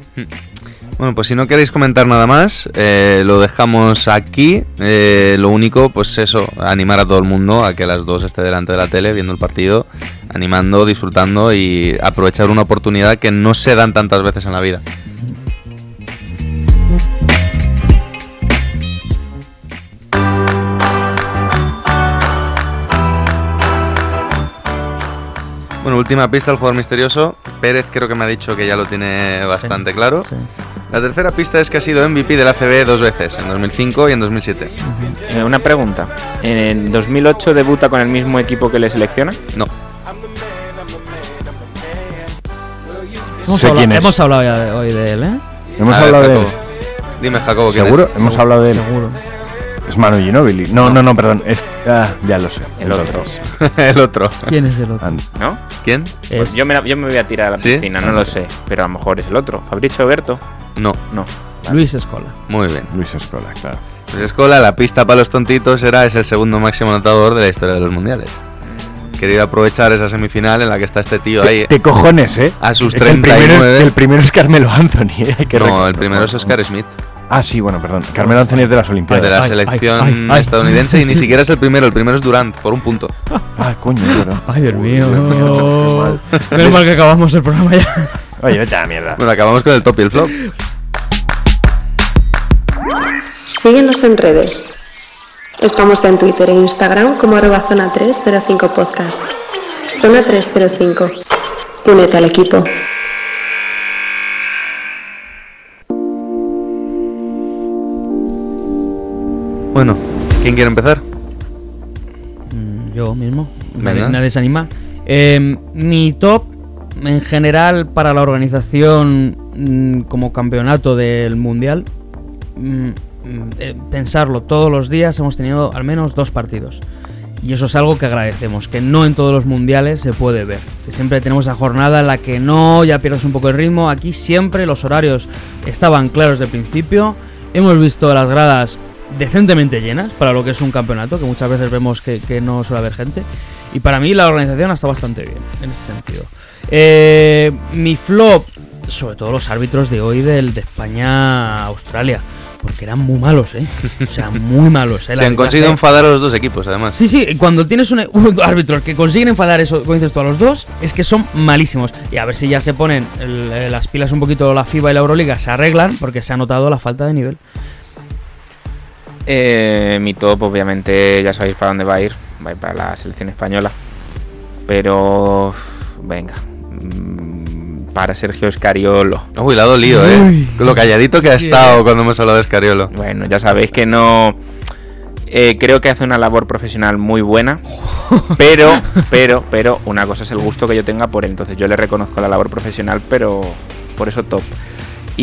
Bueno, pues si no queréis comentar nada más, eh, lo dejamos aquí. Eh, lo único, pues eso, animar a todo el mundo a que las dos esté delante de la tele viendo el partido, animando, disfrutando y aprovechar una oportunidad que no se dan tantas veces en la vida. Bueno, última pista, el jugador misterioso. Pérez creo que me ha dicho que ya lo tiene bastante claro. La tercera pista es que ha sido MVP del ACB dos veces, en 2005 y en 2007. eh, una pregunta. ¿En 2008 debuta con el mismo equipo que le selecciona? No. Hemos, Sé hablado, quién es. hemos hablado ya de- hoy de él, ¿eh? Hemos A ver, hablado de él. Dime, Jacobo, ¿quién ¿Seguro? es? Hemos hablado de él. Seguro. Es Manu Ginóbili. No, no, no, perdón. Es, ah, ya lo sé. El otro. *laughs* el otro. ¿Quién es el otro? And- ¿No? ¿Quién? Pues Es- yo, me, yo me voy a tirar a la ¿Sí? piscina, no lo sé. Pero a lo mejor es el otro. Fabricio Berto. No. No. Luis Escola. Muy bien. Luis Escola, claro. Pues Escola, la pista para los tontitos era es el segundo máximo anotador de la historia de los mundiales. Quería aprovechar esa semifinal en la que está este tío ahí. Te cojones, ¿eh? A sus Es que el primero, 39. el primero es Carmelo Anthony. ¿eh? Hay *laughs* que No, recordar. el primero es Oscar Smith, Ah, sí, bueno, perdón. Carmelo Anthony es de las Olimpiadas. de la Ay, selección ay, ay, ay. estadounidense y ni siquiera es el primero, el primero es Durant, por un punto. Ah, coño, verdad. Ay, Dios mío. qué mal. Menos mal que acabamos el programa ya. Oye, vete a la mierda. Bueno, acabamos con el top y el flop. Síguenos en redes. Estamos en Twitter e Instagram como arroba zona 305 podcast. Zona 305. Únete al equipo. Bueno, ¿quién quiere empezar? Mm, Yo mismo. Venga. Nadie, se anima. Eh, mi top, en general, para la organización mm, como campeonato del mundial, mm, eh, pensarlo todos los días, hemos tenido al menos dos partidos. Y eso es algo que agradecemos, que no en todos los mundiales se puede ver. Que siempre tenemos esa jornada en la que no, ya pierdes un poco el ritmo. Aquí siempre los horarios estaban claros el principio. Hemos visto las gradas decentemente llenas para lo que es un campeonato, que muchas veces vemos que, que no suele haber gente. Y para mí la organización está bastante bien en ese sentido. Eh, mi flop, sobre todo los árbitros de hoy del de España-Australia. Porque eran muy malos, ¿eh? O sea, muy malos. ¿eh? *laughs* Se han conseguido enfadar a los dos equipos, además. Sí, sí, cuando tienes un, *laughs* un árbitros que consiguen enfadar eso, como dices tú, a los dos, es que son malísimos. Y a ver si ya se ponen el- eh, las pilas un poquito la FIBA y la Euroliga, se arreglan, porque se ha notado la falta de nivel. Eh, mi top, obviamente, ya sabéis para dónde va a ir. Va a ir para la selección española. Pero. Venga. mm, Para Sergio Escariolo. Uy, la ha dolido, ¿eh? Lo calladito que ha Sí, estado cuando hemos hablado de Escariolo. Bueno, ya sabéis que no. eh, creo que hace una labor profesional muy buena. *laughs* Pero, pero, pero, una cosa es el gusto que yo tenga por él. Entonces yo le reconozco la labor profesional, pero por eso top.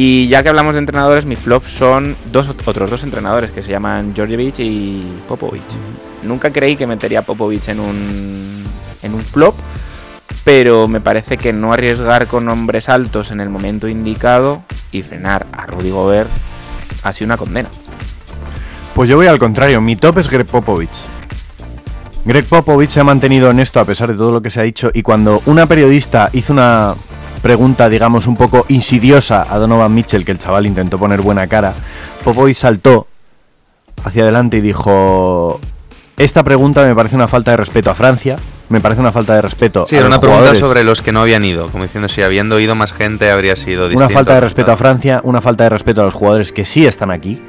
Y ya que hablamos de entrenadores, mi flop son dos otros dos entrenadores que se llaman Georgievich y Popovich. Nunca creí que metería a Popovich en un, en un flop, pero me parece que no arriesgar con hombres altos en el momento indicado y frenar a Rudy Gobert ha sido una condena. Pues yo voy al contrario, mi top es Greg Popovich. Greg Popovich se ha mantenido honesto a pesar de todo lo que se ha dicho y cuando una periodista hizo una pregunta, digamos, un poco insidiosa a Donovan Mitchell, que el chaval intentó poner buena cara, Popovich saltó hacia adelante y dijo, esta pregunta me parece una falta de respeto a Francia, me parece una falta de respeto Sí, a era los una pregunta jugadores". sobre los que no habían ido. Como diciendo, si habiendo ido más gente habría sido distinto. Una falta de respeto a Francia, una falta de respeto a los jugadores que sí están aquí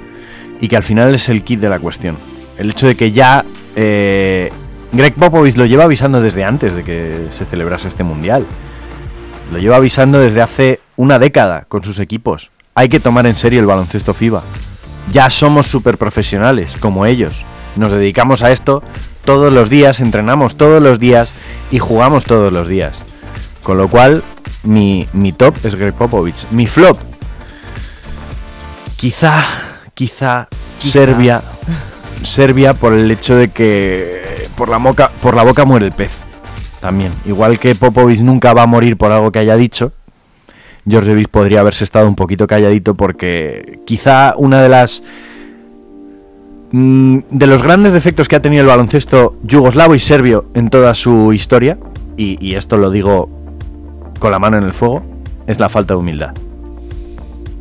y que al final es el kit de la cuestión. El hecho de que ya eh, Greg Popovich lo lleva avisando desde antes de que se celebrase este mundial. Lo lleva avisando desde hace una década con sus equipos. Hay que tomar en serio el baloncesto FIBA. Ya somos súper profesionales, como ellos. Nos dedicamos a esto todos los días, entrenamos todos los días y jugamos todos los días. Con lo cual, mi, mi top es Greg Popovich. Mi flop, quizá, quizá, Quizá. Serbia. Serbia por el hecho de que por la, por la boca muere el pez. También. Igual que Popovich nunca va a morir por algo que haya dicho, Georgievich podría haberse estado un poquito calladito porque quizá una de las mm, de los grandes defectos que ha tenido el baloncesto yugoslavo y serbio en toda su historia, y esto lo digo con la mano en el fuego, es la falta de humildad.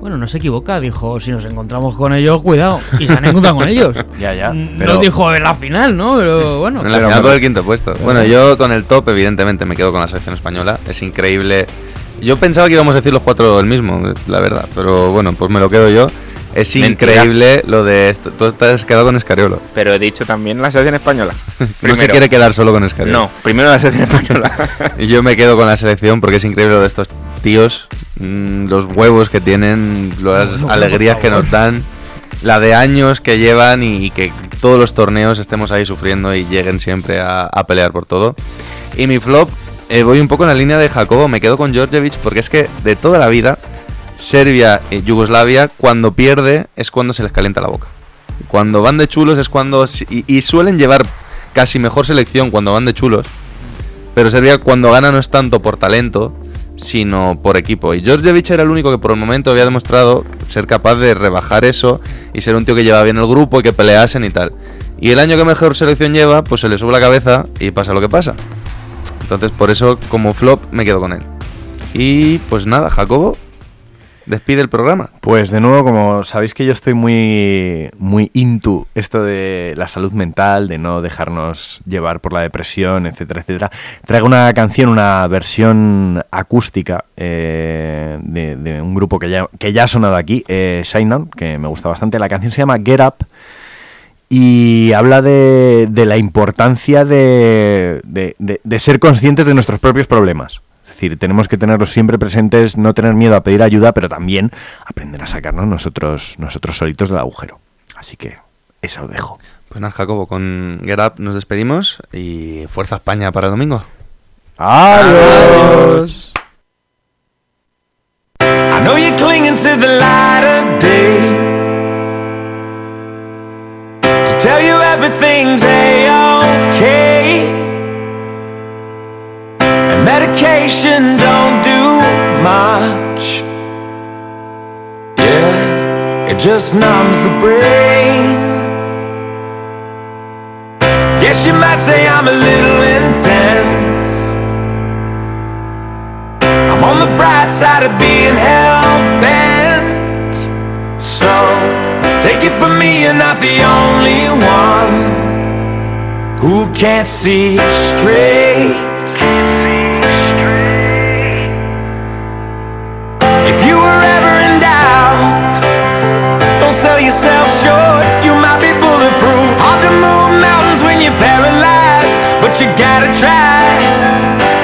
Bueno, no se equivoca, dijo, si nos encontramos con ellos, cuidado. Y se han encontrado con ellos. *laughs* Ya, ya. Pero- No dijo en la final, ¿no? Pero bueno. *laughs* En la final por el quinto puesto. Bueno, yo con el top, evidentemente, me quedo con la selección española. Es increíble. Yo pensaba que íbamos a decir los cuatro el mismo, la verdad. Pero bueno, pues me lo quedo yo. Es Mentira. increíble lo de esto. Tú te has quedado con Escariolo. Pero he dicho también la selección española. *laughs* No se quiere quedar solo con Escariolo. No, primero la selección española. Y yo me quedo con la selección porque es increíble lo de estos tíos, mm, los huevos que tienen, las No, no, alegrías que nos dan, la de años que llevan y, y que todos los torneos estemos ahí sufriendo y lleguen siempre a, a pelear por todo. Y mi flop, eh, voy un poco en la línea de Jacobo, me quedo con Georgievich porque es que de toda la vida, Serbia y Yugoslavia, cuando pierde es cuando se les calienta la boca. Cuando van de chulos es cuando... Y, y suelen llevar casi mejor selección cuando van de chulos. Pero Serbia cuando gana no es tanto por talento, sino por equipo. Y Georgievich era el único que por el momento había demostrado ser capaz de rebajar eso y ser un tío que lleva bien el grupo y que peleasen y tal. Y el año que mejor selección lleva, pues se le sube la cabeza y pasa lo que pasa. Entonces por eso como flop me quedo con él. Y pues nada, Jacobo, despide el programa. Pues de nuevo, como sabéis que yo estoy muy, muy into esto de la salud mental, de no dejarnos llevar por la depresión, etcétera, etcétera, traigo una canción, una versión acústica eh, de, un grupo que ya, que ya ha sonado aquí, eh, Shinedown, que me gusta bastante. La canción se llama Get Up y habla de, de la importancia de- de- de ser conscientes de nuestros propios problemas. Es decir, tenemos que tenerlos siempre presentes, no tener miedo a pedir ayuda, pero también aprender a sacarnos nosotros, nosotros solitos del agujero. Así que eso os dejo. Pues nada, Jacobo, con Get Up nos despedimos y fuerza España para el domingo. Adiós. I know you're clinging to the light of day. To tell you everything's a-okay. And medication don't do much. Yeah, it just numbs the brain. Guess you might say I'm a little intense. I'm on the bright side of being hell bent. So take it from me, you're not the only one who can't see straight. You gotta try.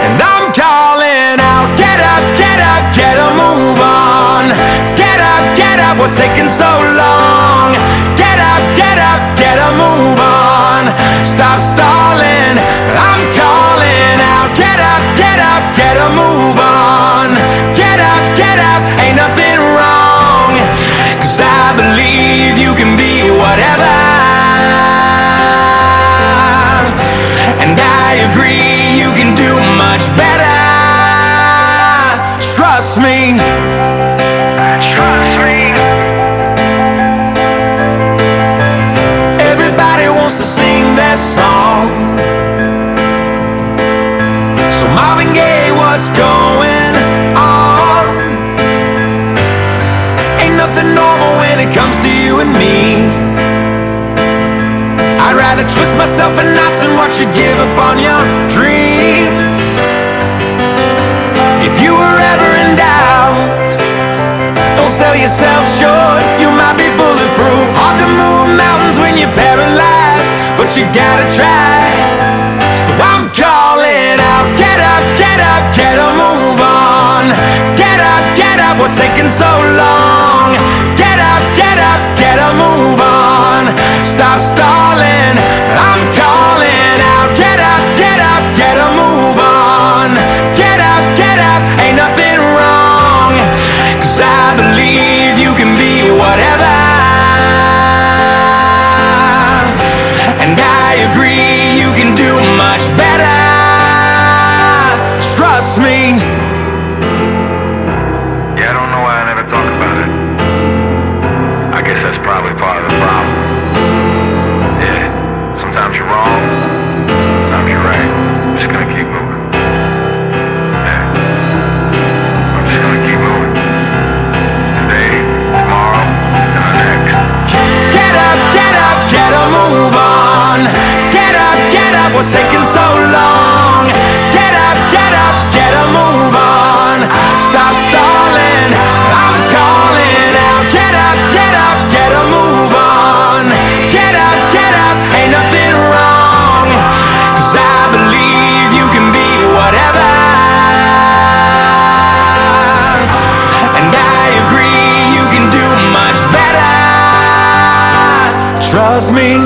And I'm calling out, get up, get up, get a move on. Get up, get up, what's taking so long? Get up, get up, get a move on. Stop stalling. I'm calling out, get up, get up, get a move on. Myself in knots and watch you give up on your dreams. If you were ever in doubt, don't sell yourself short. You might be bulletproof. Hard to move mountains when you're paralyzed, but you gotta try. So I'm calling out, get up, get up, get a move on. Get up, get up, what's taking so long? Get up, get up, get a move on. Stop stalling. Me.